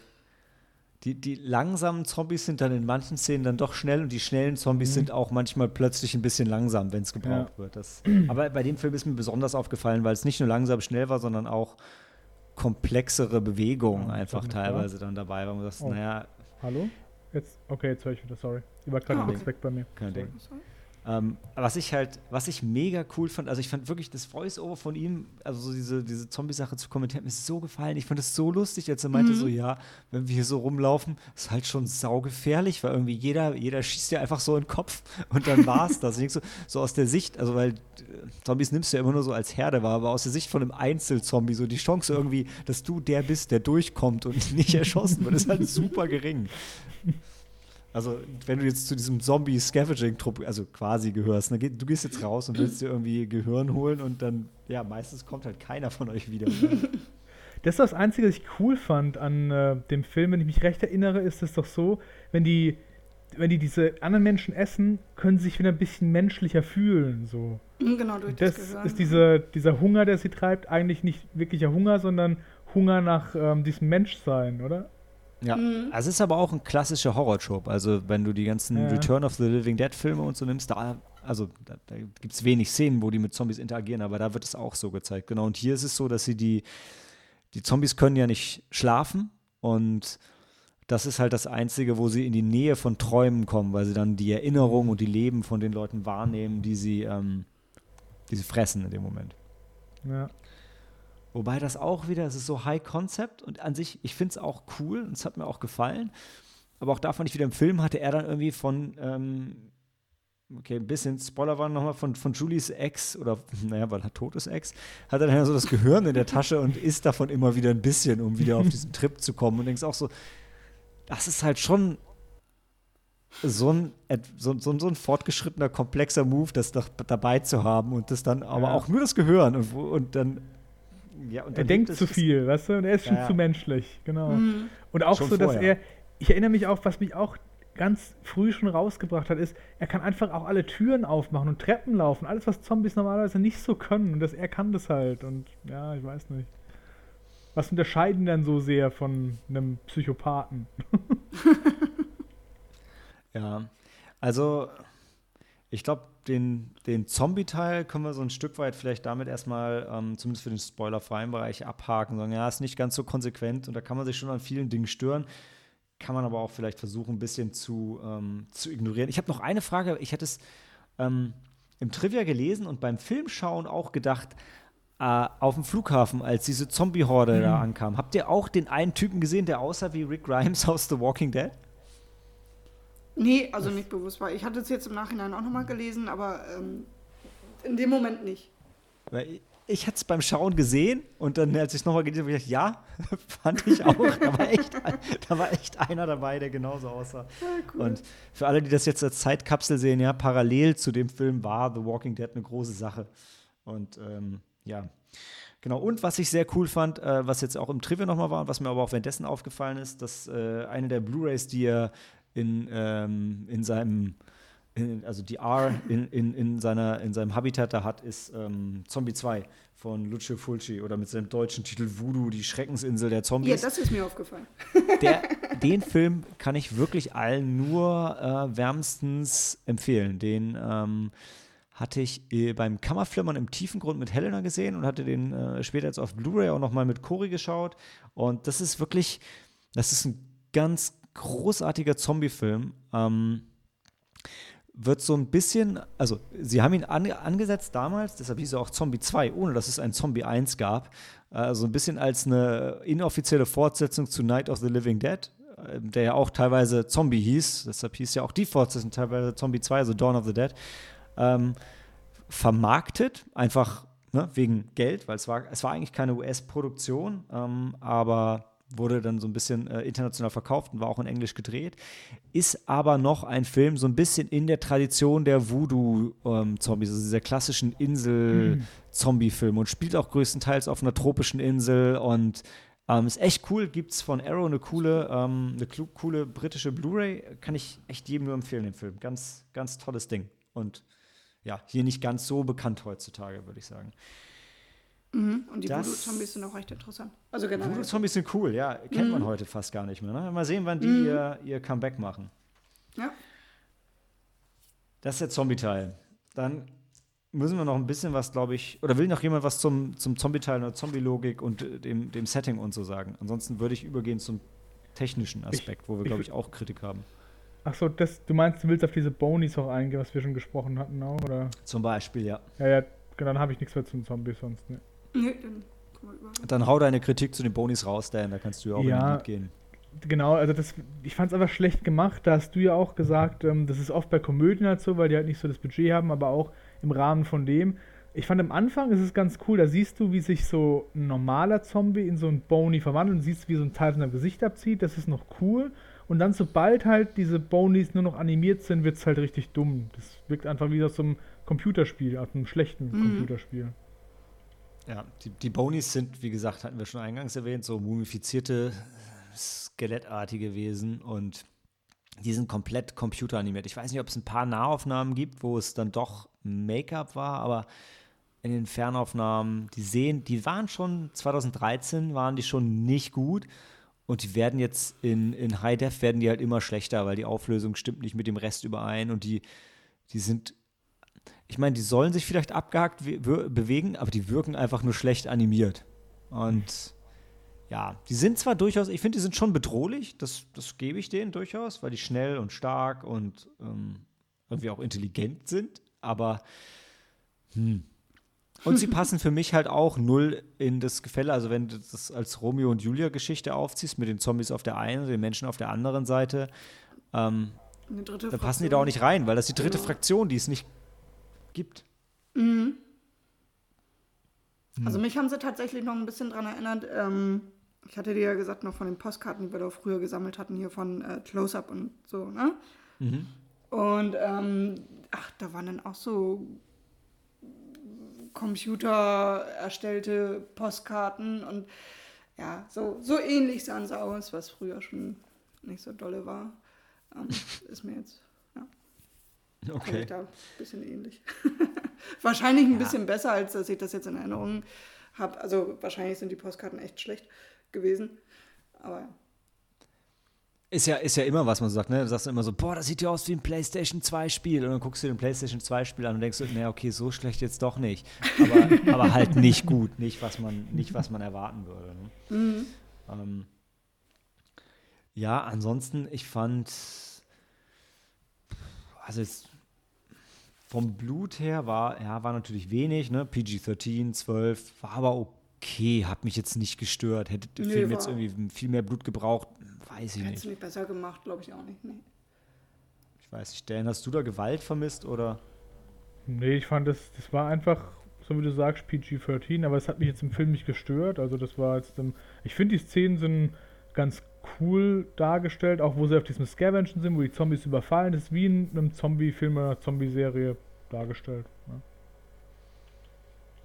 Die, die langsamen Zombies sind dann in manchen Szenen dann doch schnell und die schnellen Zombies mhm. sind auch manchmal plötzlich ein bisschen langsam, wenn es gebraucht ja. wird. Das, aber bei dem Film ist mir besonders aufgefallen, weil es nicht nur langsam schnell war, sondern auch komplexere Bewegungen ja, einfach teilweise da? dann dabei war. Und das, oh. naja. Hallo? Jetzt, okay, jetzt höre ich wieder, sorry. Die war gerade ah, kurz okay. weg bei mir. Kein Ding. Ähm, was ich halt, was ich mega cool fand, also ich fand wirklich das Voice-Over von ihm, also so diese, diese Zombie-Sache zu kommentieren, mir so gefallen. Ich fand es so lustig, als er meinte mhm. so, ja, wenn wir hier so rumlaufen, ist halt schon saugefährlich, weil irgendwie jeder, jeder schießt ja einfach so in den Kopf und dann war's das. so, so aus der Sicht, also weil äh, Zombies nimmst du ja immer nur so als Herde wahr, aber aus der Sicht von einem Einzelzombie, so die Chance irgendwie, dass du der bist, der durchkommt und nicht erschossen wird, ist halt super gering. Also, wenn du jetzt zu diesem Zombie-Scavenging-Trupp, also quasi gehörst, ne, du gehst jetzt raus und willst dir irgendwie Gehirn holen und dann, ja, meistens kommt halt keiner von euch wieder. Das ist das Einzige, was ich cool fand an äh, dem Film, wenn ich mich recht erinnere, ist es doch so, wenn die, wenn die diese anderen Menschen essen, können sie sich wieder ein bisschen menschlicher fühlen. So. Mhm, genau, durch das, das Gehirn. ist dieser, dieser Hunger, der sie treibt, eigentlich nicht wirklicher Hunger, sondern Hunger nach ähm, diesem Menschsein, oder? Ja, mhm. also es ist aber auch ein klassischer Horror-Trope. Also wenn du die ganzen ja. Return of the Living Dead Filme und so nimmst, da, also da, da gibt es wenig Szenen, wo die mit Zombies interagieren, aber da wird es auch so gezeigt. Genau, und hier ist es so, dass sie die, die Zombies können ja nicht schlafen und das ist halt das Einzige, wo sie in die Nähe von Träumen kommen, weil sie dann die Erinnerung und die Leben von den Leuten wahrnehmen, die sie, ähm, die sie fressen in dem Moment. Ja. Wobei das auch wieder, es ist so High Concept und an sich, ich finde es auch cool und es hat mir auch gefallen. Aber auch davon ich wieder im Film hatte er dann irgendwie von, ähm, okay, ein bisschen Spoiler waren nochmal von, von Julies Ex oder, naja, weil er tot ist Ex, hat er dann ja so das Gehirn in der Tasche und isst davon immer wieder ein bisschen, um wieder auf diesen Trip zu kommen. Und denkst auch so, das ist halt schon so ein, so, so, so ein fortgeschrittener, komplexer Move, das doch dabei zu haben und das dann aber ja. auch nur das Gehirn und, und dann ja, er denkt zu viel, weißt du? Und er ist schon ja, zu menschlich, genau. Mhm. Und auch schon so, dass vorher. er, ich erinnere mich auch, was mich auch ganz früh schon rausgebracht hat, ist, er kann einfach auch alle Türen aufmachen und Treppen laufen. Alles, was Zombies normalerweise nicht so können. Und das, er kann das halt. Und ja, ich weiß nicht. Was unterscheiden denn so sehr von einem Psychopathen? ja, also ich glaube, den, den Zombie-Teil können wir so ein Stück weit vielleicht damit erstmal, ähm, zumindest für den spoilerfreien Bereich, abhaken. Sagen, ja, ist nicht ganz so konsequent und da kann man sich schon an vielen Dingen stören. Kann man aber auch vielleicht versuchen, ein bisschen zu, ähm, zu ignorieren. Ich habe noch eine Frage. Ich hätte es ähm, im Trivia gelesen und beim Filmschauen auch gedacht, äh, auf dem Flughafen, als diese Zombie-Horde mhm. da ankam. Habt ihr auch den einen Typen gesehen, der aussah wie Rick Grimes aus The Walking Dead? Nee, also nicht bewusst war. Ich hatte es jetzt im Nachhinein auch nochmal gelesen, aber ähm, in dem Moment nicht. Weil ich hatte es beim Schauen gesehen und dann, als ich es nochmal gelesen habe, ich gedacht, ja, fand ich auch. da, war echt, da war echt einer dabei, der genauso aussah. Ja, cool. Und für alle, die das jetzt als Zeitkapsel sehen, ja, parallel zu dem Film war The Walking Dead eine große Sache. Und ähm, ja, Genau, und was ich sehr cool fand, äh, was jetzt auch im Trivia nochmal war, was mir aber auch währenddessen aufgefallen ist, dass äh, eine der Blu-Rays, die er in, ähm, in seinem, in, also die R in, in, in, seiner, in seinem Habitat da hat, ist ähm, Zombie 2 von Lucio Fulci oder mit seinem deutschen Titel Voodoo, die Schreckensinsel der Zombies. Ja, das ist mir aufgefallen. Der, den Film kann ich wirklich allen nur äh, wärmstens empfehlen. Den ähm, hatte ich äh, beim Kammerflimmern im Tiefengrund mit Helena gesehen und hatte den äh, später jetzt auf Blu-ray auch nochmal mit Cory geschaut. Und das ist wirklich, das ist ein ganz großartiger Zombie-Film. Ähm, wird so ein bisschen, also sie haben ihn an, angesetzt damals, deshalb hieß er auch Zombie 2, ohne dass es ein Zombie 1 gab. Also ein bisschen als eine inoffizielle Fortsetzung zu Night of the Living Dead, äh, der ja auch teilweise Zombie hieß. Deshalb hieß ja auch die Fortsetzung teilweise Zombie 2, also Dawn of the Dead. Ähm, vermarktet, einfach ne, wegen Geld, weil es war, es war eigentlich keine US-Produktion, ähm, aber wurde dann so ein bisschen äh, international verkauft und war auch in Englisch gedreht. Ist aber noch ein Film so ein bisschen in der Tradition der Voodoo-Zombies, ähm, also dieser klassischen Insel-Zombie-Film und spielt auch größtenteils auf einer tropischen Insel und ähm, ist echt cool. Gibt es von Arrow eine coole, ähm, eine coole britische Blu-ray. Kann ich echt jedem nur empfehlen, den Film. Ganz, ganz tolles Ding. Und ja, hier nicht ganz so bekannt heutzutage, würde ich sagen. Mhm. Und die Voodoo-Zombies sind auch recht interessant. Also Voodoo-Zombies sind cool, ja. Kennt mhm. man heute fast gar nicht mehr. Ne? Mal sehen, wann die mhm. ihr, ihr Comeback machen. Ja. Das ist der Zombie-Teil. Dann müssen wir noch ein bisschen was, glaube ich, oder will noch jemand was zum, zum Zombie-Teil oder Zombie-Logik und äh, dem, dem Setting und so sagen? Ansonsten würde ich übergehen zum technischen Aspekt, ich, wo wir, glaube ich, auch Kritik haben. Achso, du meinst, du willst auf diese Bonies auch eingehen, was wir schon gesprochen hatten, auch, oder? Zum Beispiel, ja. Ja, ja, dann habe ich nichts mehr zum Zombie sonst, ne. Nee, dann Dann hau deine Kritik zu den Bonis raus, Dan, da kannst du ja auch ja, in den Lied gehen. Genau, also das, ich fand es einfach schlecht gemacht. Da hast du ja auch gesagt, ähm, das ist oft bei Komödien halt so, weil die halt nicht so das Budget haben, aber auch im Rahmen von dem. Ich fand am Anfang ist es ganz cool, da siehst du, wie sich so ein normaler Zombie in so ein Bony verwandelt und siehst, wie so ein Teil von seinem Gesicht abzieht. Das ist noch cool. Und dann, sobald halt diese Bonies nur noch animiert sind, wird es halt richtig dumm. Das wirkt einfach wie aus so einem Computerspiel, aus einem schlechten mhm. Computerspiel. Ja, die, die Bonies sind, wie gesagt, hatten wir schon eingangs erwähnt, so mumifizierte, skelettartige Wesen und die sind komplett computeranimiert. Ich weiß nicht, ob es ein paar Nahaufnahmen gibt, wo es dann doch Make-up war, aber in den Fernaufnahmen, die sehen, die waren schon 2013 waren die schon nicht gut und die werden jetzt in, in High Def werden die halt immer schlechter, weil die Auflösung stimmt nicht mit dem Rest überein und die, die sind ich meine, die sollen sich vielleicht abgehakt bewegen, aber die wirken einfach nur schlecht animiert. Und ja, die sind zwar durchaus, ich finde, die sind schon bedrohlich, das, das gebe ich denen durchaus, weil die schnell und stark und ähm, irgendwie auch intelligent sind, aber hm, Und sie passen für mich halt auch null in das Gefälle. Also, wenn du das als Romeo und Julia-Geschichte aufziehst, mit den Zombies auf der einen und den Menschen auf der anderen Seite, ähm, da passen die da auch nicht rein, weil das ist die dritte genau. Fraktion, die es nicht gibt. Mhm. Also, mich haben sie tatsächlich noch ein bisschen daran erinnert. Ähm, ich hatte dir ja gesagt, noch von den Postkarten, die wir da früher gesammelt hatten, hier von äh, Close-Up und so, ne? Mhm. Und ähm, ach, da waren dann auch so Computer erstellte Postkarten und ja, so, so ähnlich sahen sie aus, was früher schon nicht so dolle war. Ähm, ist mir jetzt, Okay. Da ein bisschen ähnlich. wahrscheinlich ein ja. bisschen besser, als dass ich das jetzt in Erinnerung habe. Also wahrscheinlich sind die Postkarten echt schlecht gewesen. Aber ja. Ist ja, ist ja immer, was man sagt, ne? Du sagst immer so, boah, das sieht ja aus wie ein PlayStation 2-Spiel. Und dann guckst du den PlayStation 2-Spiel an und denkst, naja, okay, so schlecht jetzt doch nicht. Aber, aber halt nicht gut, nicht was man, nicht, was man erwarten würde. Ne? Mhm. Ähm, ja, ansonsten, ich fand, also jetzt vom Blut her war, ja, war natürlich wenig, ne? PG-13, 12, war aber okay, hat mich jetzt nicht gestört. Hätte der nee, Film jetzt irgendwie viel mehr Blut gebraucht, Weiß ich nicht. Hättest du nicht besser gemacht, glaube ich auch nicht. Nee. Ich weiß nicht, Dan, hast du da Gewalt vermisst oder? Nee, ich fand das, das war einfach, so wie du sagst, PG-13, aber es hat mich jetzt im Film nicht gestört. Also das war jetzt, um, ich finde die Szenen sind ganz cool dargestellt, auch wo sie auf diesem Scavengen sind, wo die Zombies überfallen. Das ist wie in einem Zombie-Film oder Zombie-Serie dargestellt. Ja,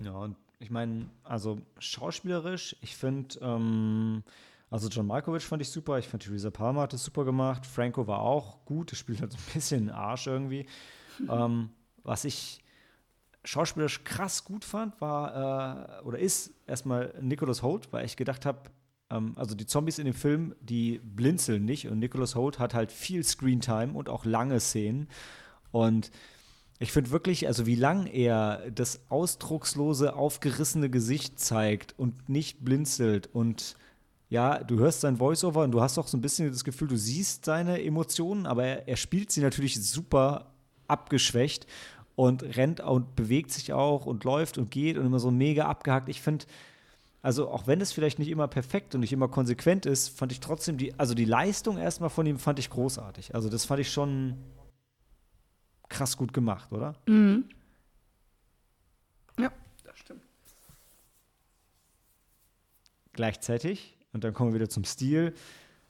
ja und ich meine, also schauspielerisch, ich finde, ähm, also John Malkovich fand ich super, ich fand Theresa Palmer hat das super gemacht, Franco war auch gut, das spielt halt so ein bisschen Arsch irgendwie. ähm, was ich schauspielerisch krass gut fand, war äh, oder ist erstmal Nicholas Holt, weil ich gedacht habe, ähm, also die Zombies in dem Film, die blinzeln nicht und Nicholas Holt hat halt viel Screentime und auch lange Szenen und ich finde wirklich, also wie lang er das ausdruckslose, aufgerissene Gesicht zeigt und nicht blinzelt und ja, du hörst sein Voiceover und du hast auch so ein bisschen das Gefühl, du siehst seine Emotionen, aber er, er spielt sie natürlich super abgeschwächt und rennt und bewegt sich auch und läuft und geht und immer so mega abgehackt. Ich finde, also auch wenn es vielleicht nicht immer perfekt und nicht immer konsequent ist, fand ich trotzdem die, also die Leistung erstmal von ihm fand ich großartig. Also das fand ich schon krass gut gemacht, oder? Mhm. Ja, das stimmt. Gleichzeitig und dann kommen wir wieder zum Stil.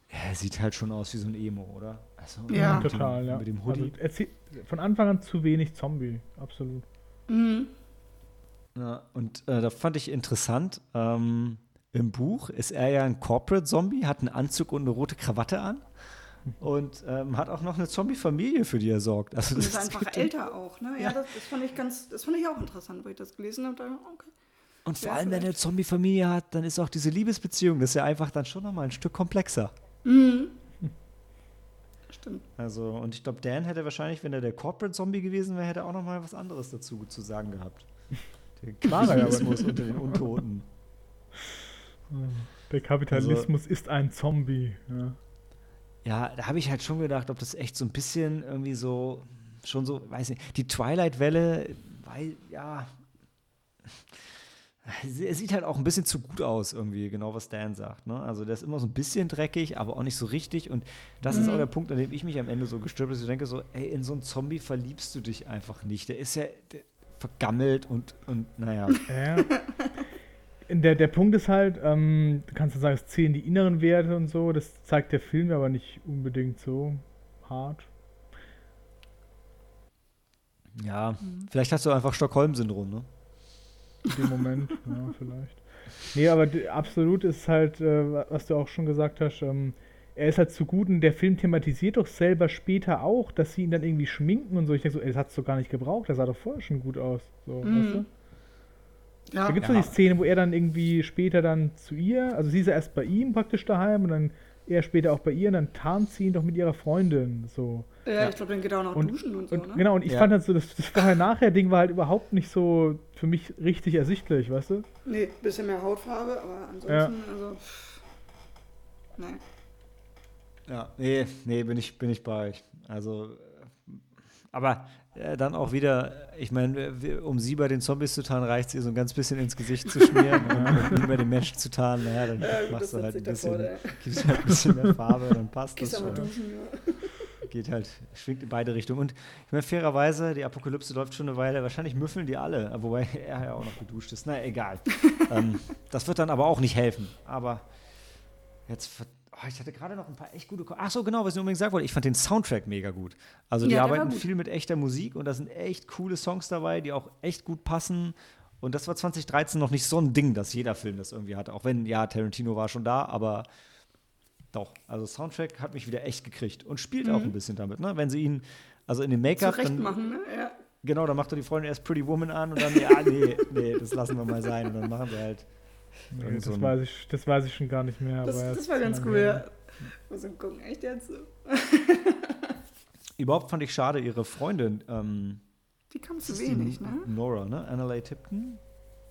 Er sieht halt schon aus wie so ein Emo, oder? Also, ja, total, dem, ja. Mit dem Hoodie. Also, von Anfang an zu wenig Zombie, absolut. Mhm. Ja, und äh, da fand ich interessant, ähm, im Buch ist er ja ein Corporate-Zombie, hat einen Anzug und eine rote Krawatte an und ähm, hat auch noch eine Zombie-Familie, für die er sorgt. Also und ist einfach älter auch, ne? Ja, ja, Das, das, fand ich ganz, das fand ich auch interessant, weil ich das gelesen habe. Okay. Und vor ja, allem, wenn er eine Zombie-Familie hat, dann ist auch diese Liebesbeziehung, das ist ja einfach dann schon nochmal ein Stück komplexer. Mhm. Stimmt. Also, und ich glaube, Dan hätte wahrscheinlich, wenn er der Corporate-Zombie gewesen wäre, hätte er auch nochmal was anderes dazu zu sagen gehabt. Der Kapitalismus unter den Untoten. Der Kapitalismus also, ist ein Zombie. Ja, ja da habe ich halt schon gedacht, ob das echt so ein bisschen irgendwie so, schon so, weiß nicht, die Twilight-Welle, weil, ja, er sieht halt auch ein bisschen zu gut aus, irgendwie, genau was Dan sagt. Ne? Also der ist immer so ein bisschen dreckig, aber auch nicht so richtig. Und das mhm. ist auch der Punkt, an dem ich mich am Ende so gestört habe, ich denke so, ey, in so einen Zombie verliebst du dich einfach nicht. Der ist ja vergammelt und, und naja. Ja. Der, der Punkt ist halt, ähm, du kannst ja sagen, es zählen die inneren Werte und so, das zeigt der Film aber nicht unbedingt so hart. Ja, mhm. vielleicht hast du einfach Stockholm-Syndrom, ne? in dem Moment, ja, vielleicht. Nee, aber absolut ist halt, äh, was du auch schon gesagt hast, ähm, er ist halt zu gut und der Film thematisiert doch selber später auch, dass sie ihn dann irgendwie schminken und so. Ich denke so, ey, das hat es doch gar nicht gebraucht, der sah doch vorher schon gut aus. So, mm. weißt du? Ja. Da gibt es ja. die Szene, wo er dann irgendwie später dann zu ihr, also sie ist ja erst bei ihm praktisch daheim und dann er später auch bei ihr und dann tarnt sie ihn doch mit ihrer Freundin. So. Ja, ja. ich glaube, dann geht er auch noch und, duschen und so. Und, ne? Genau, und ich ja. fand halt so, das, das Vorher-Nachher-Ding war halt überhaupt nicht so für mich richtig ersichtlich, weißt du? Nee, bisschen mehr Hautfarbe, aber ansonsten, ja. also. Nee. Ja, nee, nee, bin ich, bin ich bei euch. Also, aber dann auch wieder, ich meine, um sie bei den Zombies zu tarnen, reicht es ihr so ein ganz bisschen ins Gesicht zu schmieren und nie bei den Menschen zu tarnen. Naja, dann ja, machst du halt ein bisschen, gibst halt ein bisschen mehr Farbe, dann passt das schon. Duschen, ja. Geht halt, schwingt in beide Richtungen. Und ich meine, fairerweise, die Apokalypse läuft schon eine Weile. Wahrscheinlich müffeln die alle, wobei er ja auch noch geduscht ist. Na, egal. ähm, das wird dann aber auch nicht helfen. Aber jetzt Oh, ich hatte gerade noch ein paar echt gute. Ko Ach so, genau, was ich unbedingt sagen wollte. Ich fand den Soundtrack mega gut. Also, die ja, arbeiten viel mit echter Musik und da sind echt coole Songs dabei, die auch echt gut passen. Und das war 2013 noch nicht so ein Ding, dass jeder Film das irgendwie hatte. Auch wenn, ja, Tarantino war schon da, aber doch. Also, Soundtrack hat mich wieder echt gekriegt und spielt mhm. auch ein bisschen damit, ne? Wenn sie ihn, also in dem Make-up. machen, ne? Ja. Genau, dann macht er die Freundin erst Pretty Woman an und dann, ja, nee, nee, das lassen wir mal sein. Und dann machen sie halt Nee, das, so weiß ich, das weiß ich schon gar nicht mehr. Das, das war ganz cool, ja. Muss ich gucken, echt jetzt? Überhaupt fand ich schade, ihre Freundin. Ähm, die kam zu wenig, ne? Nora, ne? Annalay Tipton?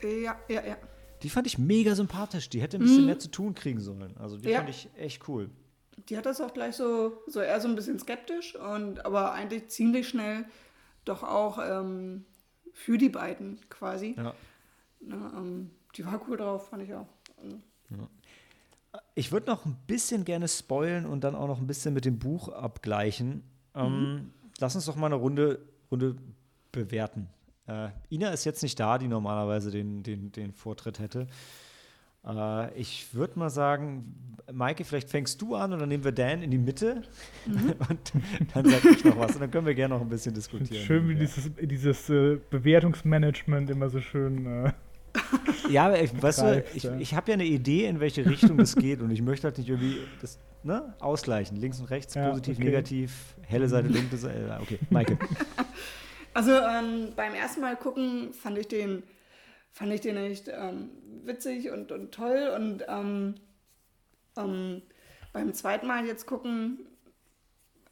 Ja, ja, ja. Die fand ich mega sympathisch. Die hätte ein bisschen mhm. mehr zu tun kriegen sollen. Also die ja. fand ich echt cool. Die hat das auch gleich so, so eher so ein bisschen skeptisch und aber eigentlich ziemlich schnell doch auch ähm, für die beiden quasi. Ja. Na, ähm, die war cool drauf, fand ich auch. Also. Ja. Ich würde noch ein bisschen gerne spoilen und dann auch noch ein bisschen mit dem Buch abgleichen. Ähm, mhm. lass uns doch mal eine Runde, Runde bewerten. Äh, Ina ist jetzt nicht da, die normalerweise den, den, den Vortritt hätte. Äh, ich würde mal sagen, Maike, vielleicht fängst du an und dann nehmen wir Dan in die Mitte mhm. und dann sage ich noch was und dann können wir gerne noch ein bisschen diskutieren. Schön, wie dieses, dieses äh, Bewertungsmanagement immer so schön äh, ja, ich, weißt du, ich, ich habe ja eine Idee, in welche Richtung es geht und ich möchte halt nicht irgendwie das ne, ausgleichen. Links und rechts, ja, positiv, okay. negativ, helle Seite, dunkle Seite. Okay, Maike. Also ähm, beim ersten Mal gucken fand ich den, fand ich den echt ähm, witzig und, und toll und ähm, ähm beim zweiten Mal jetzt gucken,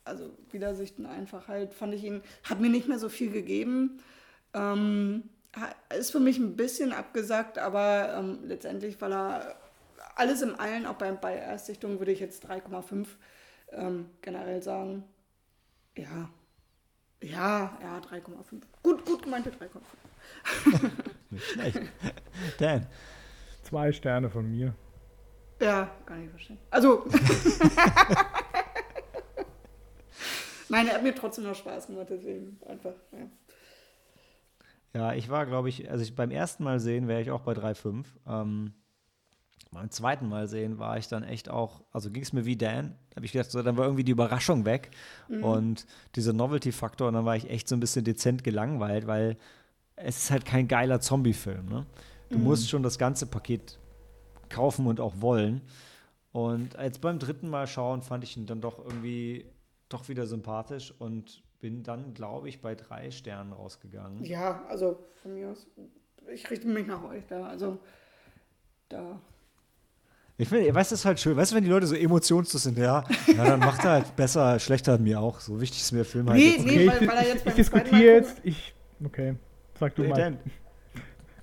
also Wiedersichten einfach halt, fand ich ihn, hat mir nicht mehr so viel gegeben. Ähm, ist für mich ein bisschen abgesagt, aber ähm, letztendlich, weil er alles im Allen, auch bei, bei Erstsichtung würde ich jetzt 3,5 ähm, generell sagen. Ja. Ja, ja, 3,5. Gut, gut gemeinte 3,5. Nicht schlecht. Dan. Zwei Sterne von mir. Ja, kann ich verstehen. Also. Nein, er hat mir trotzdem noch Spaß gemacht, deswegen einfach, ja. Ja, ich war, glaube ich, also ich, beim ersten Mal sehen wäre ich auch bei 3,5. Ähm, beim zweiten Mal sehen war ich dann echt auch, also ging es mir wie Dan, Da habe ich gedacht, so, dann war irgendwie die Überraschung weg mhm. und dieser Novelty-Faktor und dann war ich echt so ein bisschen dezent gelangweilt, weil es ist halt kein geiler Zombie-Film. Ne? Du mhm. musst schon das ganze Paket kaufen und auch wollen. Und jetzt beim dritten Mal schauen fand ich ihn dann doch irgendwie doch wieder sympathisch und bin dann, glaube ich, bei drei Sternen rausgegangen. Ja, also von mir aus, ich richte mich nach euch da. Also da. Ich finde, weißt du, das ist halt schön. Weißt du, wenn die Leute so emotionslos sind, ja, ja dann macht er halt besser, schlechter mir auch. So wichtig ist mir der Film halt. Nee, nee, weil, weil er jetzt Ich, ich diskutiere jetzt, ich, okay, sag du nee, mal. Dan.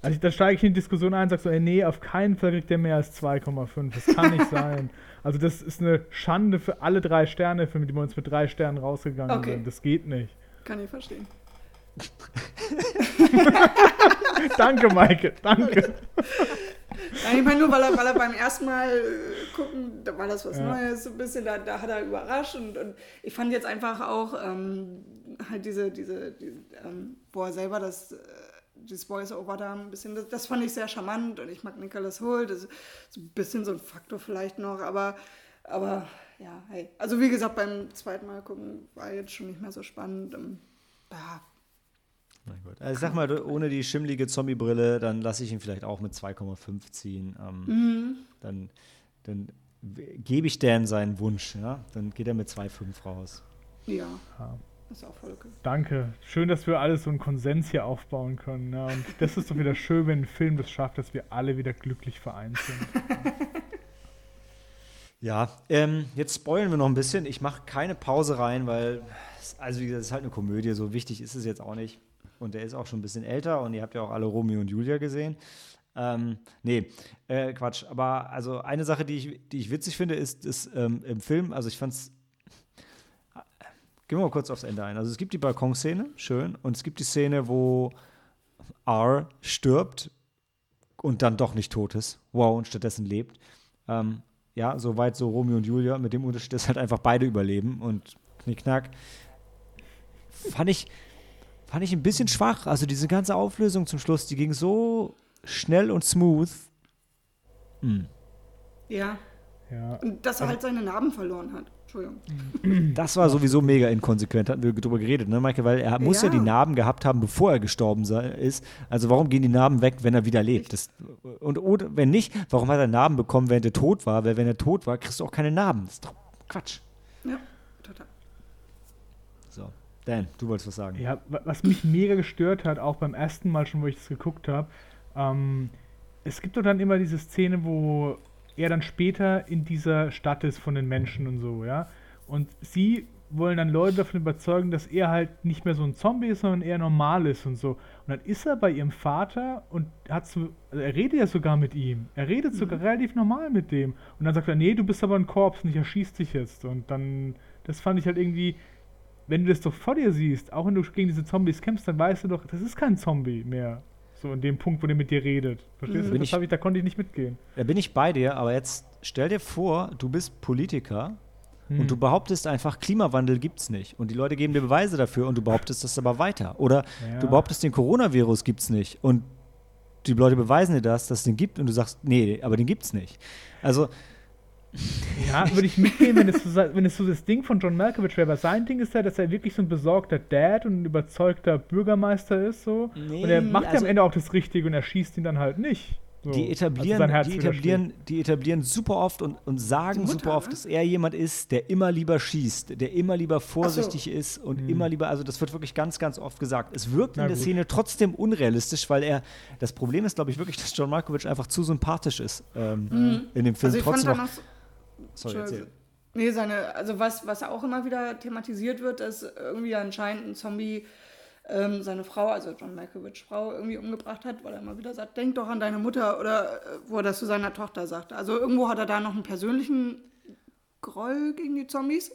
Also da steige ich in die Diskussion ein und sage so, ey, nee, auf keinen Fall kriegt der mehr als 2,5. Das kann nicht sein. Also das ist eine Schande für alle drei Sterne, für die wir uns mit drei Sternen rausgegangen okay. sind. Das geht nicht. Kann ich verstehen. danke, Maike, danke. Nein, ich meine nur, weil er, weil er beim ersten Mal äh, gucken, da war das was ja. Neues, so ein bisschen, da, da hat er überrascht und, und ich fand jetzt einfach auch ähm, halt diese, diese, die, ähm, wo er selber das äh, dieses Voice-Over da ein bisschen, das, das, fand ich sehr charmant und ich mag Nicholas Holt, das ist ein bisschen so ein Faktor vielleicht noch, aber, aber ja, hey. Also wie gesagt, beim zweiten Mal gucken war jetzt schon nicht mehr so spannend. Um, ja. Na gut. Also sag mal, ohne die schimmlige Zombie-Brille, dann lasse ich ihn vielleicht auch mit 2,5 ziehen. Ähm, mhm. Dann, dann gebe ich Dan seinen Wunsch, ja? Dann geht er mit 2,5 raus. Ja. ja. Ist auch voll okay. Danke. Schön, dass wir alles so einen Konsens hier aufbauen können. Ja. Und das ist doch wieder schön, wenn ein Film das schafft, dass wir alle wieder glücklich vereint sind. ja, ähm, jetzt spoilen wir noch ein bisschen. Ich mache keine Pause rein, weil, also wie gesagt, es ist halt eine Komödie. So wichtig ist es jetzt auch nicht. Und der ist auch schon ein bisschen älter und ihr habt ja auch alle Romeo und Julia gesehen. Ähm, nee, äh, Quatsch. Aber also eine Sache, die ich, die ich witzig finde, ist, ist ähm, im Film, also ich fand es gehen wir mal kurz aufs Ende ein. Also es gibt die Balkonszene, schön, und es gibt die Szene, wo R stirbt und dann doch nicht tot ist. Wow, und stattdessen lebt. Ähm, ja, soweit so Romeo und Julia, mit dem Unterschied, dass halt einfach beide überleben und knickknack. Fand ich, fand ich ein bisschen schwach. Also diese ganze Auflösung zum Schluss, die ging so schnell und smooth. Hm. Ja. ja. Und dass er halt seine Narben verloren hat. Entschuldigung. Das war sowieso mega inkonsequent, hatten wir drüber geredet, ne, Maike? Weil er muss ja. ja die Narben gehabt haben, bevor er gestorben ist. Also warum gehen die Narben weg, wenn er wieder lebt? Das, und oder, wenn nicht, warum hat er Narben bekommen, während er tot war? Weil wenn er tot war, kriegst du auch keine Narben. Das ist doch Quatsch. Ja, total. So, Dan, du wolltest was sagen. Ja, was mich mega gestört hat, auch beim ersten Mal schon, wo ich das geguckt habe, ähm, es gibt doch dann immer diese Szene, wo er dann später in dieser Stadt ist von den Menschen und so, ja. Und sie wollen dann Leute davon überzeugen, dass er halt nicht mehr so ein Zombie ist, sondern eher normal ist und so. Und dann ist er bei ihrem Vater und hat so, also er redet ja sogar mit ihm. Er redet sogar mhm. relativ normal mit dem. Und dann sagt er, nee, du bist aber ein Korps und ich erschieß dich jetzt. Und dann, das fand ich halt irgendwie, wenn du das doch vor dir siehst, auch wenn du gegen diese Zombies kämpfst, dann weißt du doch, das ist kein Zombie mehr. So in dem Punkt, wo der mit dir redet. Verstehst mhm. du? Das ich, ich, da konnte ich nicht mitgehen. Da bin ich bei dir, aber jetzt stell dir vor, du bist Politiker hm. und du behauptest einfach, Klimawandel gibt es nicht. Und die Leute geben dir Beweise dafür und du behauptest das aber weiter. Oder ja. du behauptest, den Coronavirus gibt es nicht. Und die Leute beweisen dir das, dass es den gibt und du sagst, nee, aber den gibt es nicht. Also ja, würde ich mitgehen, wenn es, so, wenn es so das Ding von John Malkovich wäre. Aber sein Ding ist ja, dass er wirklich so ein besorgter Dad und ein überzeugter Bürgermeister ist. So. Nee, und er macht also, ja am Ende auch das Richtige und er schießt ihn dann halt nicht. So, die, etablieren, also die, etablieren, die etablieren super oft und, und sagen Mutter, super oft, ne? dass er jemand ist, der immer lieber schießt, der immer lieber vorsichtig so. ist und hm. immer lieber, also das wird wirklich ganz, ganz oft gesagt. Es wirkt Na in der gut. Szene trotzdem unrealistisch, weil er, das Problem ist, glaube ich, wirklich, dass John Malkovich einfach zu sympathisch ist ähm, mhm. in dem Film. Also trotzdem noch, Sorry, erzähl. Nee, seine, also was, was auch immer wieder thematisiert wird, ist irgendwie anscheinend ein Zombie ähm, seine Frau, also John Malkovich Frau, irgendwie umgebracht hat, weil er immer wieder sagt, denk doch an deine Mutter oder äh, wo er das zu seiner Tochter sagt. Also irgendwo hat er da noch einen persönlichen Groll gegen die Zombies.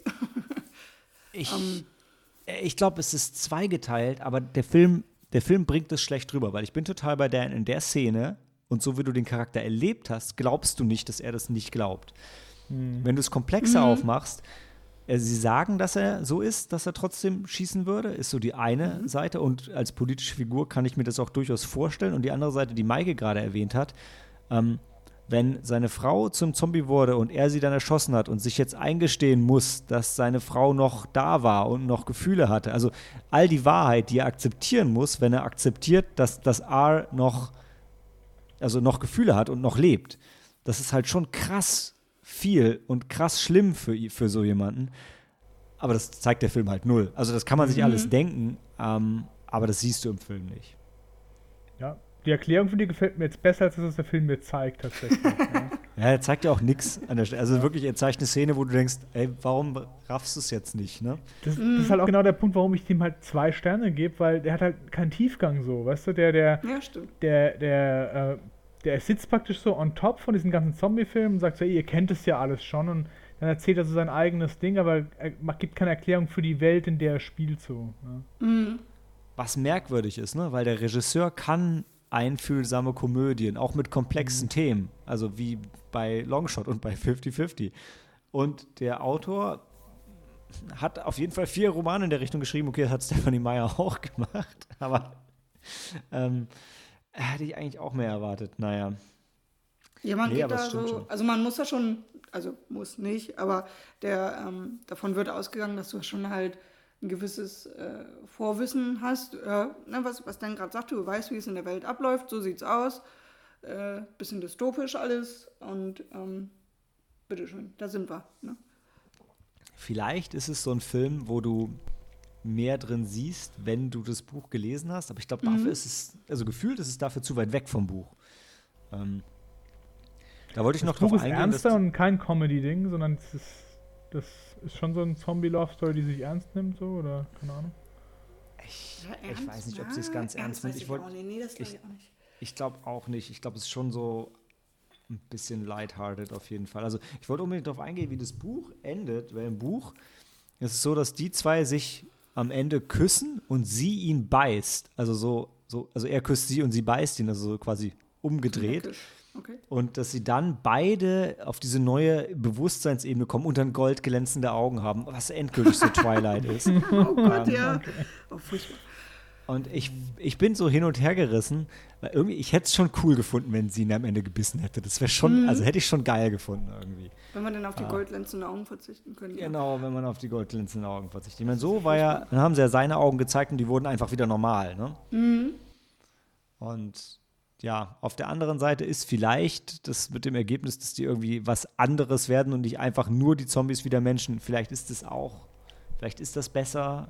ich um, ähm. ich glaube, es ist zweigeteilt, aber der Film, der Film bringt es schlecht drüber, weil ich bin total bei Dan in der Szene und so wie du den Charakter erlebt hast, glaubst du nicht, dass er das nicht glaubt. Mhm. Wenn du es komplexer mhm. aufmachst, äh, sie sagen, dass er so ist, dass er trotzdem schießen würde, ist so die eine mhm. Seite. Und als politische Figur kann ich mir das auch durchaus vorstellen. Und die andere Seite, die Maike gerade erwähnt hat, ähm, wenn seine Frau zum Zombie wurde und er sie dann erschossen hat und sich jetzt eingestehen muss, dass seine Frau noch da war und noch Gefühle hatte. Also all die Wahrheit, die er akzeptieren muss, wenn er akzeptiert, dass das R noch, also noch Gefühle hat und noch lebt. Das ist halt schon krass viel und krass schlimm für, für so jemanden. Aber das zeigt der Film halt null. Also das kann man sich mhm. alles denken, ähm, aber das siehst du im Film nicht. Ja, die Erklärung von dir gefällt mir jetzt besser, als das, was der Film mir zeigt, tatsächlich. ja. ja, er zeigt ja auch nichts an der Stelle. Also ja. wirklich, er zeigt eine Szene, wo du denkst, ey, warum raffst du es jetzt nicht, ne? Das, das, ist halt auch genau der Punkt, warum ich dem halt zwei Sterne gebe, weil der hat halt keinen Tiefgang so, weißt du? Der, der, ja, stimmt. der, der, äh, der sitzt praktisch so on top von diesen ganzen Zombie-Filmen und sagt so, ey, ihr kennt es ja alles schon und dann erzählt er so sein eigenes Ding, aber er gibt keine Erklärung für die Welt, in der er spielt so. Ja. Mhm. Was merkwürdig ist, ne? weil der Regisseur kann einfühlsame Komödien, auch mit komplexen mhm. Themen, also wie bei Longshot und bei 50-50. Und der Autor hat auf jeden Fall vier Romane in der Richtung geschrieben. Okay, das hat Stephanie Meyer auch gemacht, aber ähm, Hätte ich eigentlich auch mehr erwartet, naja. Ja, man nee, geht da so, also man muss ja schon, also muss nicht, aber der, ähm, davon wird ausgegangen, dass du schon halt ein gewisses äh, Vorwissen hast, äh, ne, was, was Dan gerade sagte, du weißt, wie es in der Welt abläuft, so sieht's aus, äh, bisschen dystopisch alles und ähm, bitteschön, da sind wir. Ne? Vielleicht ist es so ein Film, wo du mehr drin siehst, wenn du das Buch gelesen hast. Aber ich glaube, dafür mhm. ist es, also gefühlt ist es dafür zu weit weg vom Buch. Ähm, da wollte ich das noch Buch drauf ist eingehen. ernster und kein Comedy-Ding, sondern es ist, das ist schon so ein Zombie-Love-Story, die sich ernst nimmt, so, oder keine Ahnung. Ich, ja, ich weiß nicht, ob sie es ganz ernst, nimmt. Ich, wollt, nee, das ich, ich, ich glaube auch nicht. Ich glaube, es ist schon so ein bisschen lighthearted auf jeden Fall. Also ich wollte unbedingt darauf eingehen, wie das Buch endet, weil im Buch es ist so, dass die zwei sich am Ende küssen und sie ihn beißt. Also so, so, also er küsst sie und sie beißt ihn, also so quasi umgedreht. Okay. Und dass sie dann beide auf diese neue Bewusstseinsebene kommen und dann goldglänzende Augen haben, was endgültig so Twilight ist. oh Gott, ähm, ja. Oh, furchtbar. Und ich, ich bin so hin und her gerissen, weil irgendwie, ich hätte es schon cool gefunden, wenn sie ihn am Ende gebissen hätte. Das wäre schon, mhm. also hätte ich schon geil gefunden irgendwie. Wenn man dann auf die ah. goldglänzenden Augen verzichten könnte. Genau, wenn man auf die goldglänzenden Augen verzichtet. Ich meine, so war ja, dann haben sie ja seine Augen gezeigt und die wurden einfach wieder normal, ne? Mhm. Und ja, auf der anderen Seite ist vielleicht das mit dem Ergebnis, dass die irgendwie was anderes werden und nicht einfach nur die Zombies wieder Menschen. Vielleicht ist es auch, vielleicht ist das besser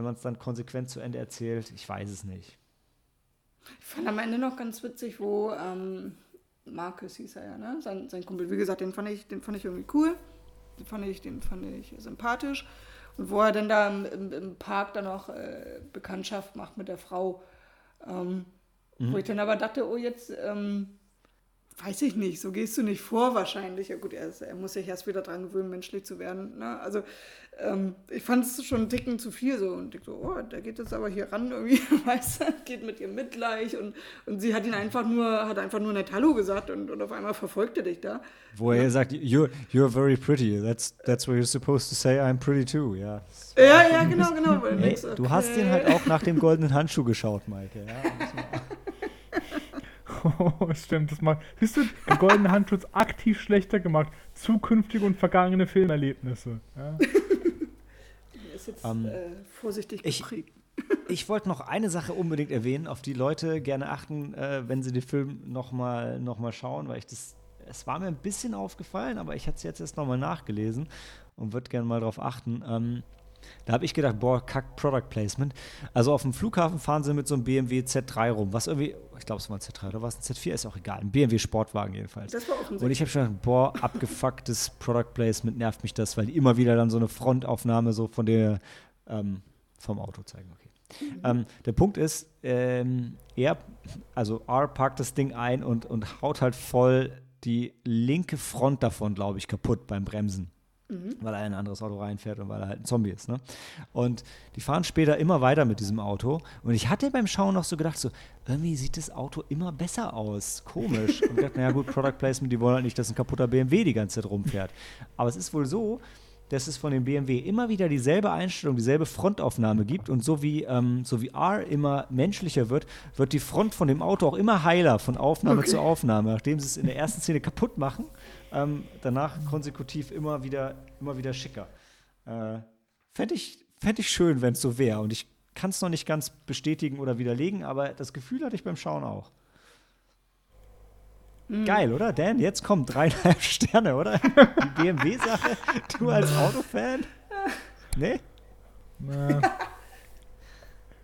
wenn man es dann konsequent zu Ende erzählt. Ich weiß es nicht. Ich fand am Ende noch ganz witzig, wo ähm, Marcus hieß er ja, ne? Sein, sein Kumpel. Wie gesagt, den fand ich, den fand ich irgendwie cool. Den fand ich, den fand ich sympathisch. Und wo er dann da im, im Park dann noch äh, Bekanntschaft macht mit der Frau. Ähm, mhm. Wo ich dann aber dachte, oh, jetzt ähm, weiß ich nicht, so gehst du nicht vor wahrscheinlich. Ja gut, er, ist, er muss sich erst wieder dran gewöhnen, menschlich zu werden. Ne? Also ähm, ich fand es schon einen Ticken zu viel so und ich so, oh, der geht jetzt aber hier ran irgendwie, weißt du, geht mit ihr mit gleich und, und sie hat ihn einfach nur, hat einfach nur nett Hallo gesagt und, und auf einmal verfolgt er dich da. Wo er ja. sagt, you're, you're very pretty, that's, that's what you're supposed to say, I'm pretty too, ja. Ja, ja, genau, genau. Ey, du hast den halt auch nach dem goldenen Handschuh geschaut, Maike, ja. Oh, stimmt, das macht. Siehst du, der goldene Handschuh ist aktiv schlechter gemacht. Zukünftige und vergangene Filmerlebnisse. Ja. ist jetzt um, ähm, äh, vorsichtig geprägt. Ich, ich wollte noch eine Sache unbedingt erwähnen, auf die Leute gerne achten, äh, wenn sie den Film nochmal noch mal schauen, weil ich das. Es war mir ein bisschen aufgefallen, aber ich hatte es jetzt erst nochmal nachgelesen und würde gerne mal darauf achten. Ähm, da habe ich gedacht, boah, kack Product Placement. Also auf dem Flughafen fahren sie mit so einem BMW Z3 rum, was irgendwie, ich glaube, es war ein Z3 oder was, ein Z4 ist auch egal, ein BMW Sportwagen jedenfalls. Das war Und ich habe schon gedacht, boah, abgefucktes Product Placement nervt mich das, weil die immer wieder dann so eine Frontaufnahme so von der, ähm, vom Auto zeigen. Okay. Mhm. Ähm, der Punkt ist, ähm, er, also R parkt das Ding ein und, und haut halt voll die linke Front davon, glaube ich, kaputt beim Bremsen. Mhm. Weil er in ein anderes Auto reinfährt und weil er halt ein Zombie ist. Ne? Und die fahren später immer weiter mit diesem Auto. Und ich hatte beim Schauen noch so gedacht, so, irgendwie sieht das Auto immer besser aus. Komisch. und ich dachte, naja gut, Product Placement, die wollen halt nicht, dass ein kaputter BMW die ganze Zeit rumfährt. Aber es ist wohl so, dass es von dem BMW immer wieder dieselbe Einstellung, dieselbe Frontaufnahme gibt und so wie, ähm, so wie R immer menschlicher wird, wird die Front von dem Auto auch immer heiler von Aufnahme okay. zu Aufnahme, nachdem sie es in der ersten Szene kaputt machen ähm, danach konsekutiv immer wieder, immer wieder schicker. Äh, Fände ich, fänd ich schön, wenn es so wäre. Und ich kann es noch nicht ganz bestätigen oder widerlegen, aber das Gefühl hatte ich beim Schauen auch. Mhm. Geil, oder? Dan, jetzt kommen dreieinhalb Sterne, oder? Die BMW-Sache. Du als Autofan? Nee? Na.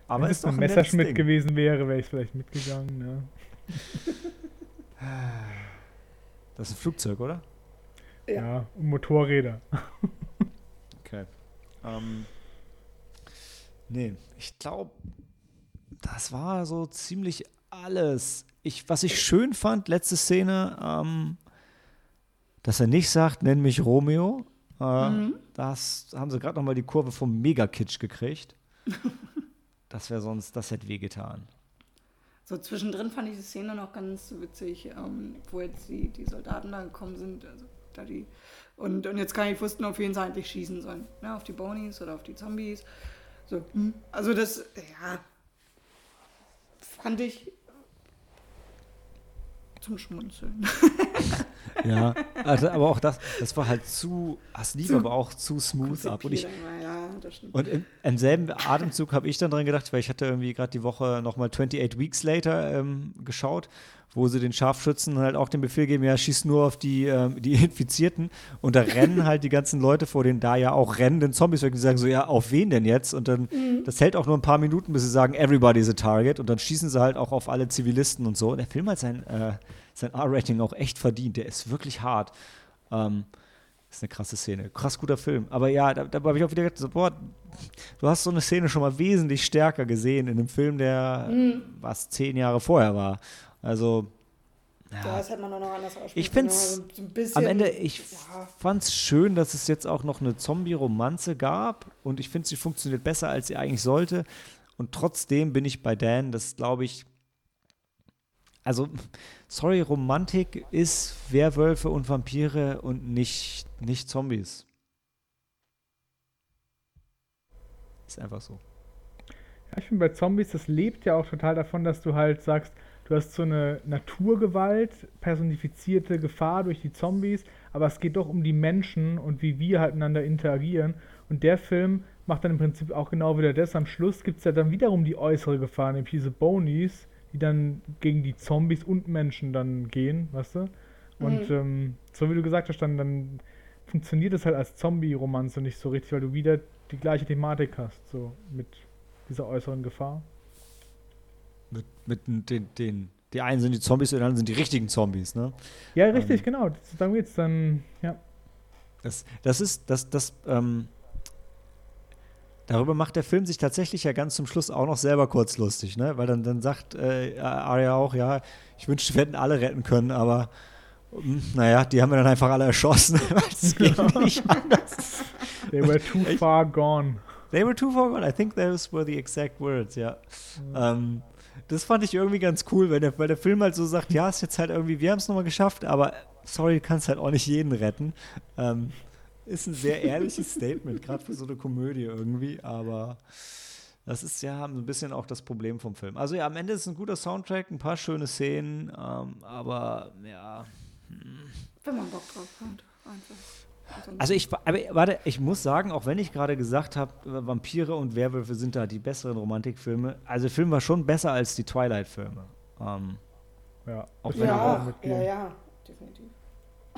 Aber Wenn es ein Messerschmidt gewesen wäre, wäre ich vielleicht mitgegangen. Ne? Das ist ein Flugzeug, oder? Ja, ja Motorräder. okay. Ähm, nee, ich glaube, das war so ziemlich alles. Ich, was ich schön fand, letzte Szene, ähm, dass er nicht sagt, nenn mich Romeo. Äh, mhm. Das haben sie gerade nochmal die Kurve vom Mega-Kitsch gekriegt. das wäre sonst, das hätte wehgetan. So zwischendrin fand ich die Szene noch ganz witzig, ähm, wo jetzt die, die Soldaten da gekommen sind. Also da die, und, und jetzt gar nicht wussten, auf wen sie eigentlich schießen sollen. Ne? Auf die Bonies oder auf die Zombies. So, hm. Also das, ja, fand ich zum Schmunzeln. ja, also, aber auch das, das war halt zu, das lief aber auch zu smooth ab. Und ich, und im, im selben Atemzug habe ich dann dran gedacht, weil ich hatte irgendwie gerade die Woche nochmal 28 Weeks Later ähm, geschaut, wo sie den Scharfschützen halt auch den Befehl geben, ja, schieß nur auf die, ähm, die Infizierten. Und da rennen halt die ganzen Leute vor denen da ja auch rennenden Zombies weg. Die sagen so, ja, auf wen denn jetzt? Und dann, mhm. das hält auch nur ein paar Minuten, bis sie sagen, everybody's a target. Und dann schießen sie halt auch auf alle Zivilisten und so. Und der Film hat sein, äh, sein R-Rating auch echt verdient. Der ist wirklich hart. Ähm, ist eine krasse Szene. Krass guter Film. Aber ja, da, da habe ich auch wieder gedacht, so, boah, du hast so eine Szene schon mal wesentlich stärker gesehen in einem Film, der mhm. was zehn Jahre vorher war. Also, ja, das hätte man noch anders Ich finde es so am Ende, ich ja. fand es schön, dass es jetzt auch noch eine Zombie-Romanze gab und ich finde, sie funktioniert besser, als sie eigentlich sollte. Und trotzdem bin ich bei Dan, das glaube ich, also, sorry, Romantik ist Werwölfe und Vampire und nicht, nicht Zombies. Ist einfach so. Ja, ich finde bei Zombies, das lebt ja auch total davon, dass du halt sagst, du hast so eine Naturgewalt, personifizierte Gefahr durch die Zombies, aber es geht doch um die Menschen und wie wir halt miteinander interagieren. Und der Film macht dann im Prinzip auch genau wieder das. Am Schluss gibt es ja dann wiederum die äußere Gefahr, nämlich diese Bonies, die dann gegen die Zombies und Menschen dann gehen, weißt du? Und mhm. ähm, so wie du gesagt hast, dann, dann funktioniert es halt als Zombie-Romanze nicht so richtig, weil du wieder die gleiche Thematik hast, so mit dieser äußeren Gefahr. Mit, mit den, den, die einen sind die Zombies und die anderen sind die richtigen Zombies, ne? Ja, richtig, ähm, genau. Dann geht's dann, ja. Das, das ist, das, das, ähm, Darüber macht der Film sich tatsächlich ja ganz zum Schluss auch noch selber kurz lustig, ne? Weil dann, dann sagt äh, Arya auch, ja, ich wünschte, wir hätten alle retten können, aber hm, naja, die haben wir dann einfach alle erschossen, weil es ging nicht anders. They were too far gone. They were too far gone. I think those were the exact words, ja. Mhm. Ähm, das fand ich irgendwie ganz cool, weil der, weil der Film halt so sagt, ja, ist jetzt halt irgendwie, wir haben es nochmal geschafft, aber sorry, du kannst halt auch nicht jeden retten. Ähm, ist ein sehr ehrliches Statement, gerade für so eine Komödie irgendwie, aber das ist ja ein bisschen auch das Problem vom Film. Also ja, am Ende ist es ein guter Soundtrack, ein paar schöne Szenen, ähm, aber ja. Hm. Wenn man Bock drauf hat, einfach. Also ich, aber warte, ich muss sagen, auch wenn ich gerade gesagt habe, Vampire und Werwölfe sind da die besseren Romantikfilme, also der Film war schon besser als die Twilight-Filme. Ähm, ja, auch wenn ja, ja, ja, definitiv.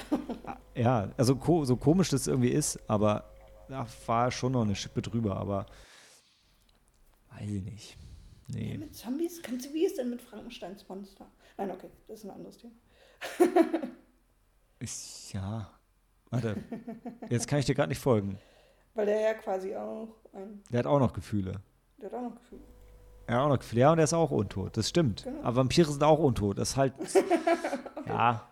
ja, also ko so komisch das irgendwie ist, aber da war schon noch eine Schippe drüber, aber weiß ich nicht. Nee. Ja, mit Zombies? Kannst du, wie ist denn mit Frankensteins Monster? Nein, okay, das ist ein anderes Thema. ist, ja, warte, jetzt kann ich dir gerade nicht folgen. Weil der ja quasi auch ein. Der hat auch noch Gefühle. Der hat auch noch Gefühle. Er hat auch noch Gefühle. Ja, und er ist auch untot. Das stimmt. Genau. Aber Vampire sind auch untot. Das ist halt. okay. Ja,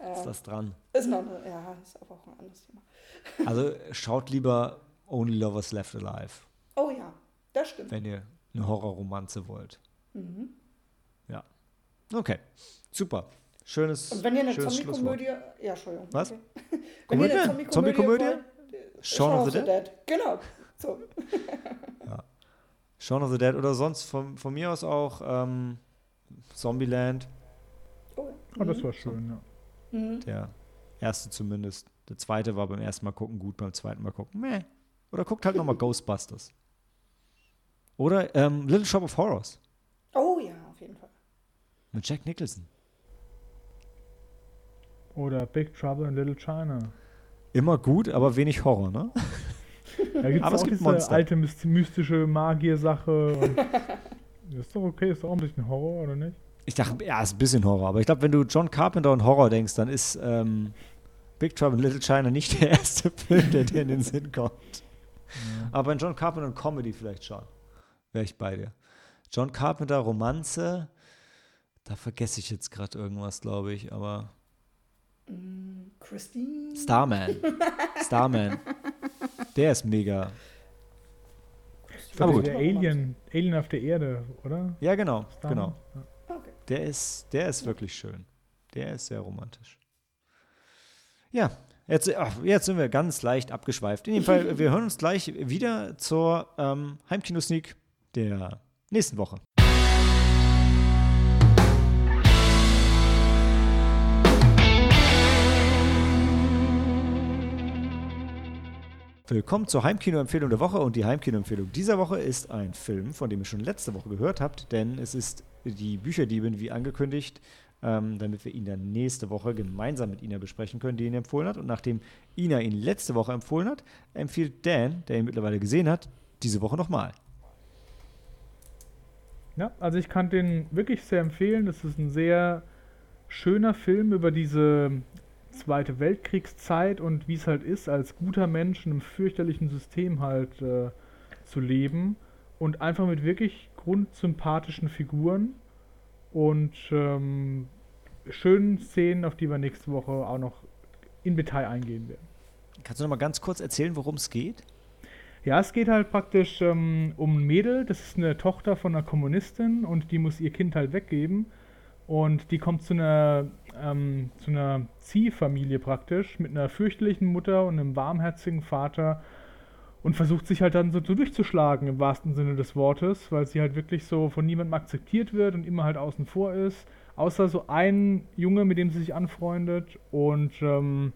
ist das dran. Ist noch eine, ja, ist aber auch ein anderes Thema. also schaut lieber Only Lovers Left Alive. Oh ja, das stimmt. Wenn ihr eine Horrorromanze wollt. Mhm. Ja. Okay, super. Schönes. Und wenn ihr eine Zombie-Komödie. Ja, Entschuldigung. Was? Okay. wenn Komödie? ihr eine Zombie-Komödie. Zombie Shaun of the Dead? Dead. Genau. So. ja. Shaun of the Dead oder sonst von, von mir aus auch ähm, Zombieland. Oh, oh das war schön, ja. Mhm. Der erste zumindest. Der zweite war beim ersten Mal gucken gut, beim zweiten Mal gucken, meh. Oder guckt halt nochmal Ghostbusters. Oder ähm, Little Shop of Horrors. Oh ja, auf jeden Fall. Mit Jack Nicholson. Oder Big Trouble in Little China. Immer gut, aber wenig Horror, ne? Da gibt's aber auch es gibt diese Monster. alte mystische Magier-Sache. ist doch okay, ist doch auch ein bisschen Horror, oder nicht? Ich dachte, ja, ist ein bisschen Horror. Aber ich glaube, wenn du John Carpenter und Horror denkst, dann ist ähm, Big Trouble in Little China nicht der erste Film, der dir in den Sinn kommt. Ja. Aber in John Carpenter und Comedy vielleicht schon. Wäre ich bei dir. John Carpenter, Romanze, da vergesse ich jetzt gerade irgendwas, glaube ich, aber. Mm, Christine? Starman. Starman. Der ist mega. Aber gut. Der Alien, Alien auf der Erde, oder? Ja, genau. Starman. genau. Ja. Der ist, der ist wirklich schön. Der ist sehr romantisch. Ja, jetzt, ach, jetzt sind wir ganz leicht abgeschweift. In jedem Fall, wir hören uns gleich wieder zur ähm, Heimkino-Sneak der nächsten Woche. Willkommen zur Heimkino-Empfehlung der Woche und die Heimkino-Empfehlung dieser Woche ist ein Film, von dem ihr schon letzte Woche gehört habt, denn es ist die Bücherdiebin wie angekündigt, ähm, damit wir ihn dann nächste Woche gemeinsam mit Ina besprechen können, die ihn empfohlen hat. Und nachdem Ina ihn letzte Woche empfohlen hat, empfiehlt Dan, der ihn mittlerweile gesehen hat, diese Woche nochmal. Ja, also ich kann den wirklich sehr empfehlen. Das ist ein sehr schöner Film über diese Zweite Weltkriegszeit und wie es halt ist, als guter Mensch in einem fürchterlichen System halt äh, zu leben und einfach mit wirklich grundsympathischen Figuren und ähm, schönen Szenen, auf die wir nächste Woche auch noch in Detail eingehen werden. Kannst du noch mal ganz kurz erzählen, worum es geht? Ja, es geht halt praktisch ähm, um ein Mädel, das ist eine Tochter von einer Kommunistin und die muss ihr Kind halt weggeben. Und die kommt zu einer, ähm, zu einer Ziehfamilie praktisch mit einer fürchterlichen Mutter und einem warmherzigen Vater und versucht sich halt dann so, so durchzuschlagen im wahrsten Sinne des Wortes, weil sie halt wirklich so von niemandem akzeptiert wird und immer halt außen vor ist. Außer so ein Junge, mit dem sie sich anfreundet und ähm,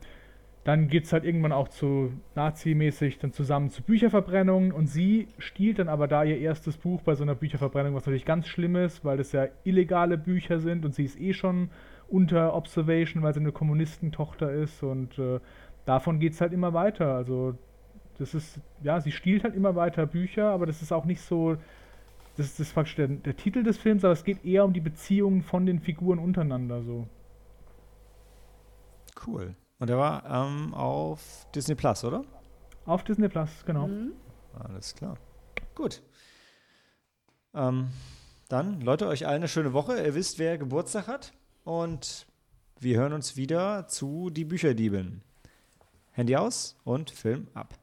dann geht es halt irgendwann auch zu Nazi-mäßig dann zusammen zu Bücherverbrennungen und sie stiehlt dann aber da ihr erstes Buch bei so einer Bücherverbrennung, was natürlich ganz schlimm ist, weil das ja illegale Bücher sind und sie ist eh schon unter Observation, weil sie eine Kommunistentochter ist und äh, davon geht es halt immer weiter. Also das ist, ja, sie stiehlt halt immer weiter Bücher, aber das ist auch nicht so, das ist, das ist praktisch der, der Titel des Films, aber es geht eher um die Beziehungen von den Figuren untereinander so. Cool. Und der war ähm, auf Disney Plus, oder? Auf Disney Plus, genau. Mhm. Alles klar. Gut. Ähm, dann, Leute, euch allen eine schöne Woche. Ihr wisst, wer Geburtstag hat. Und wir hören uns wieder zu Die Bücherdieben. Handy aus und Film ab.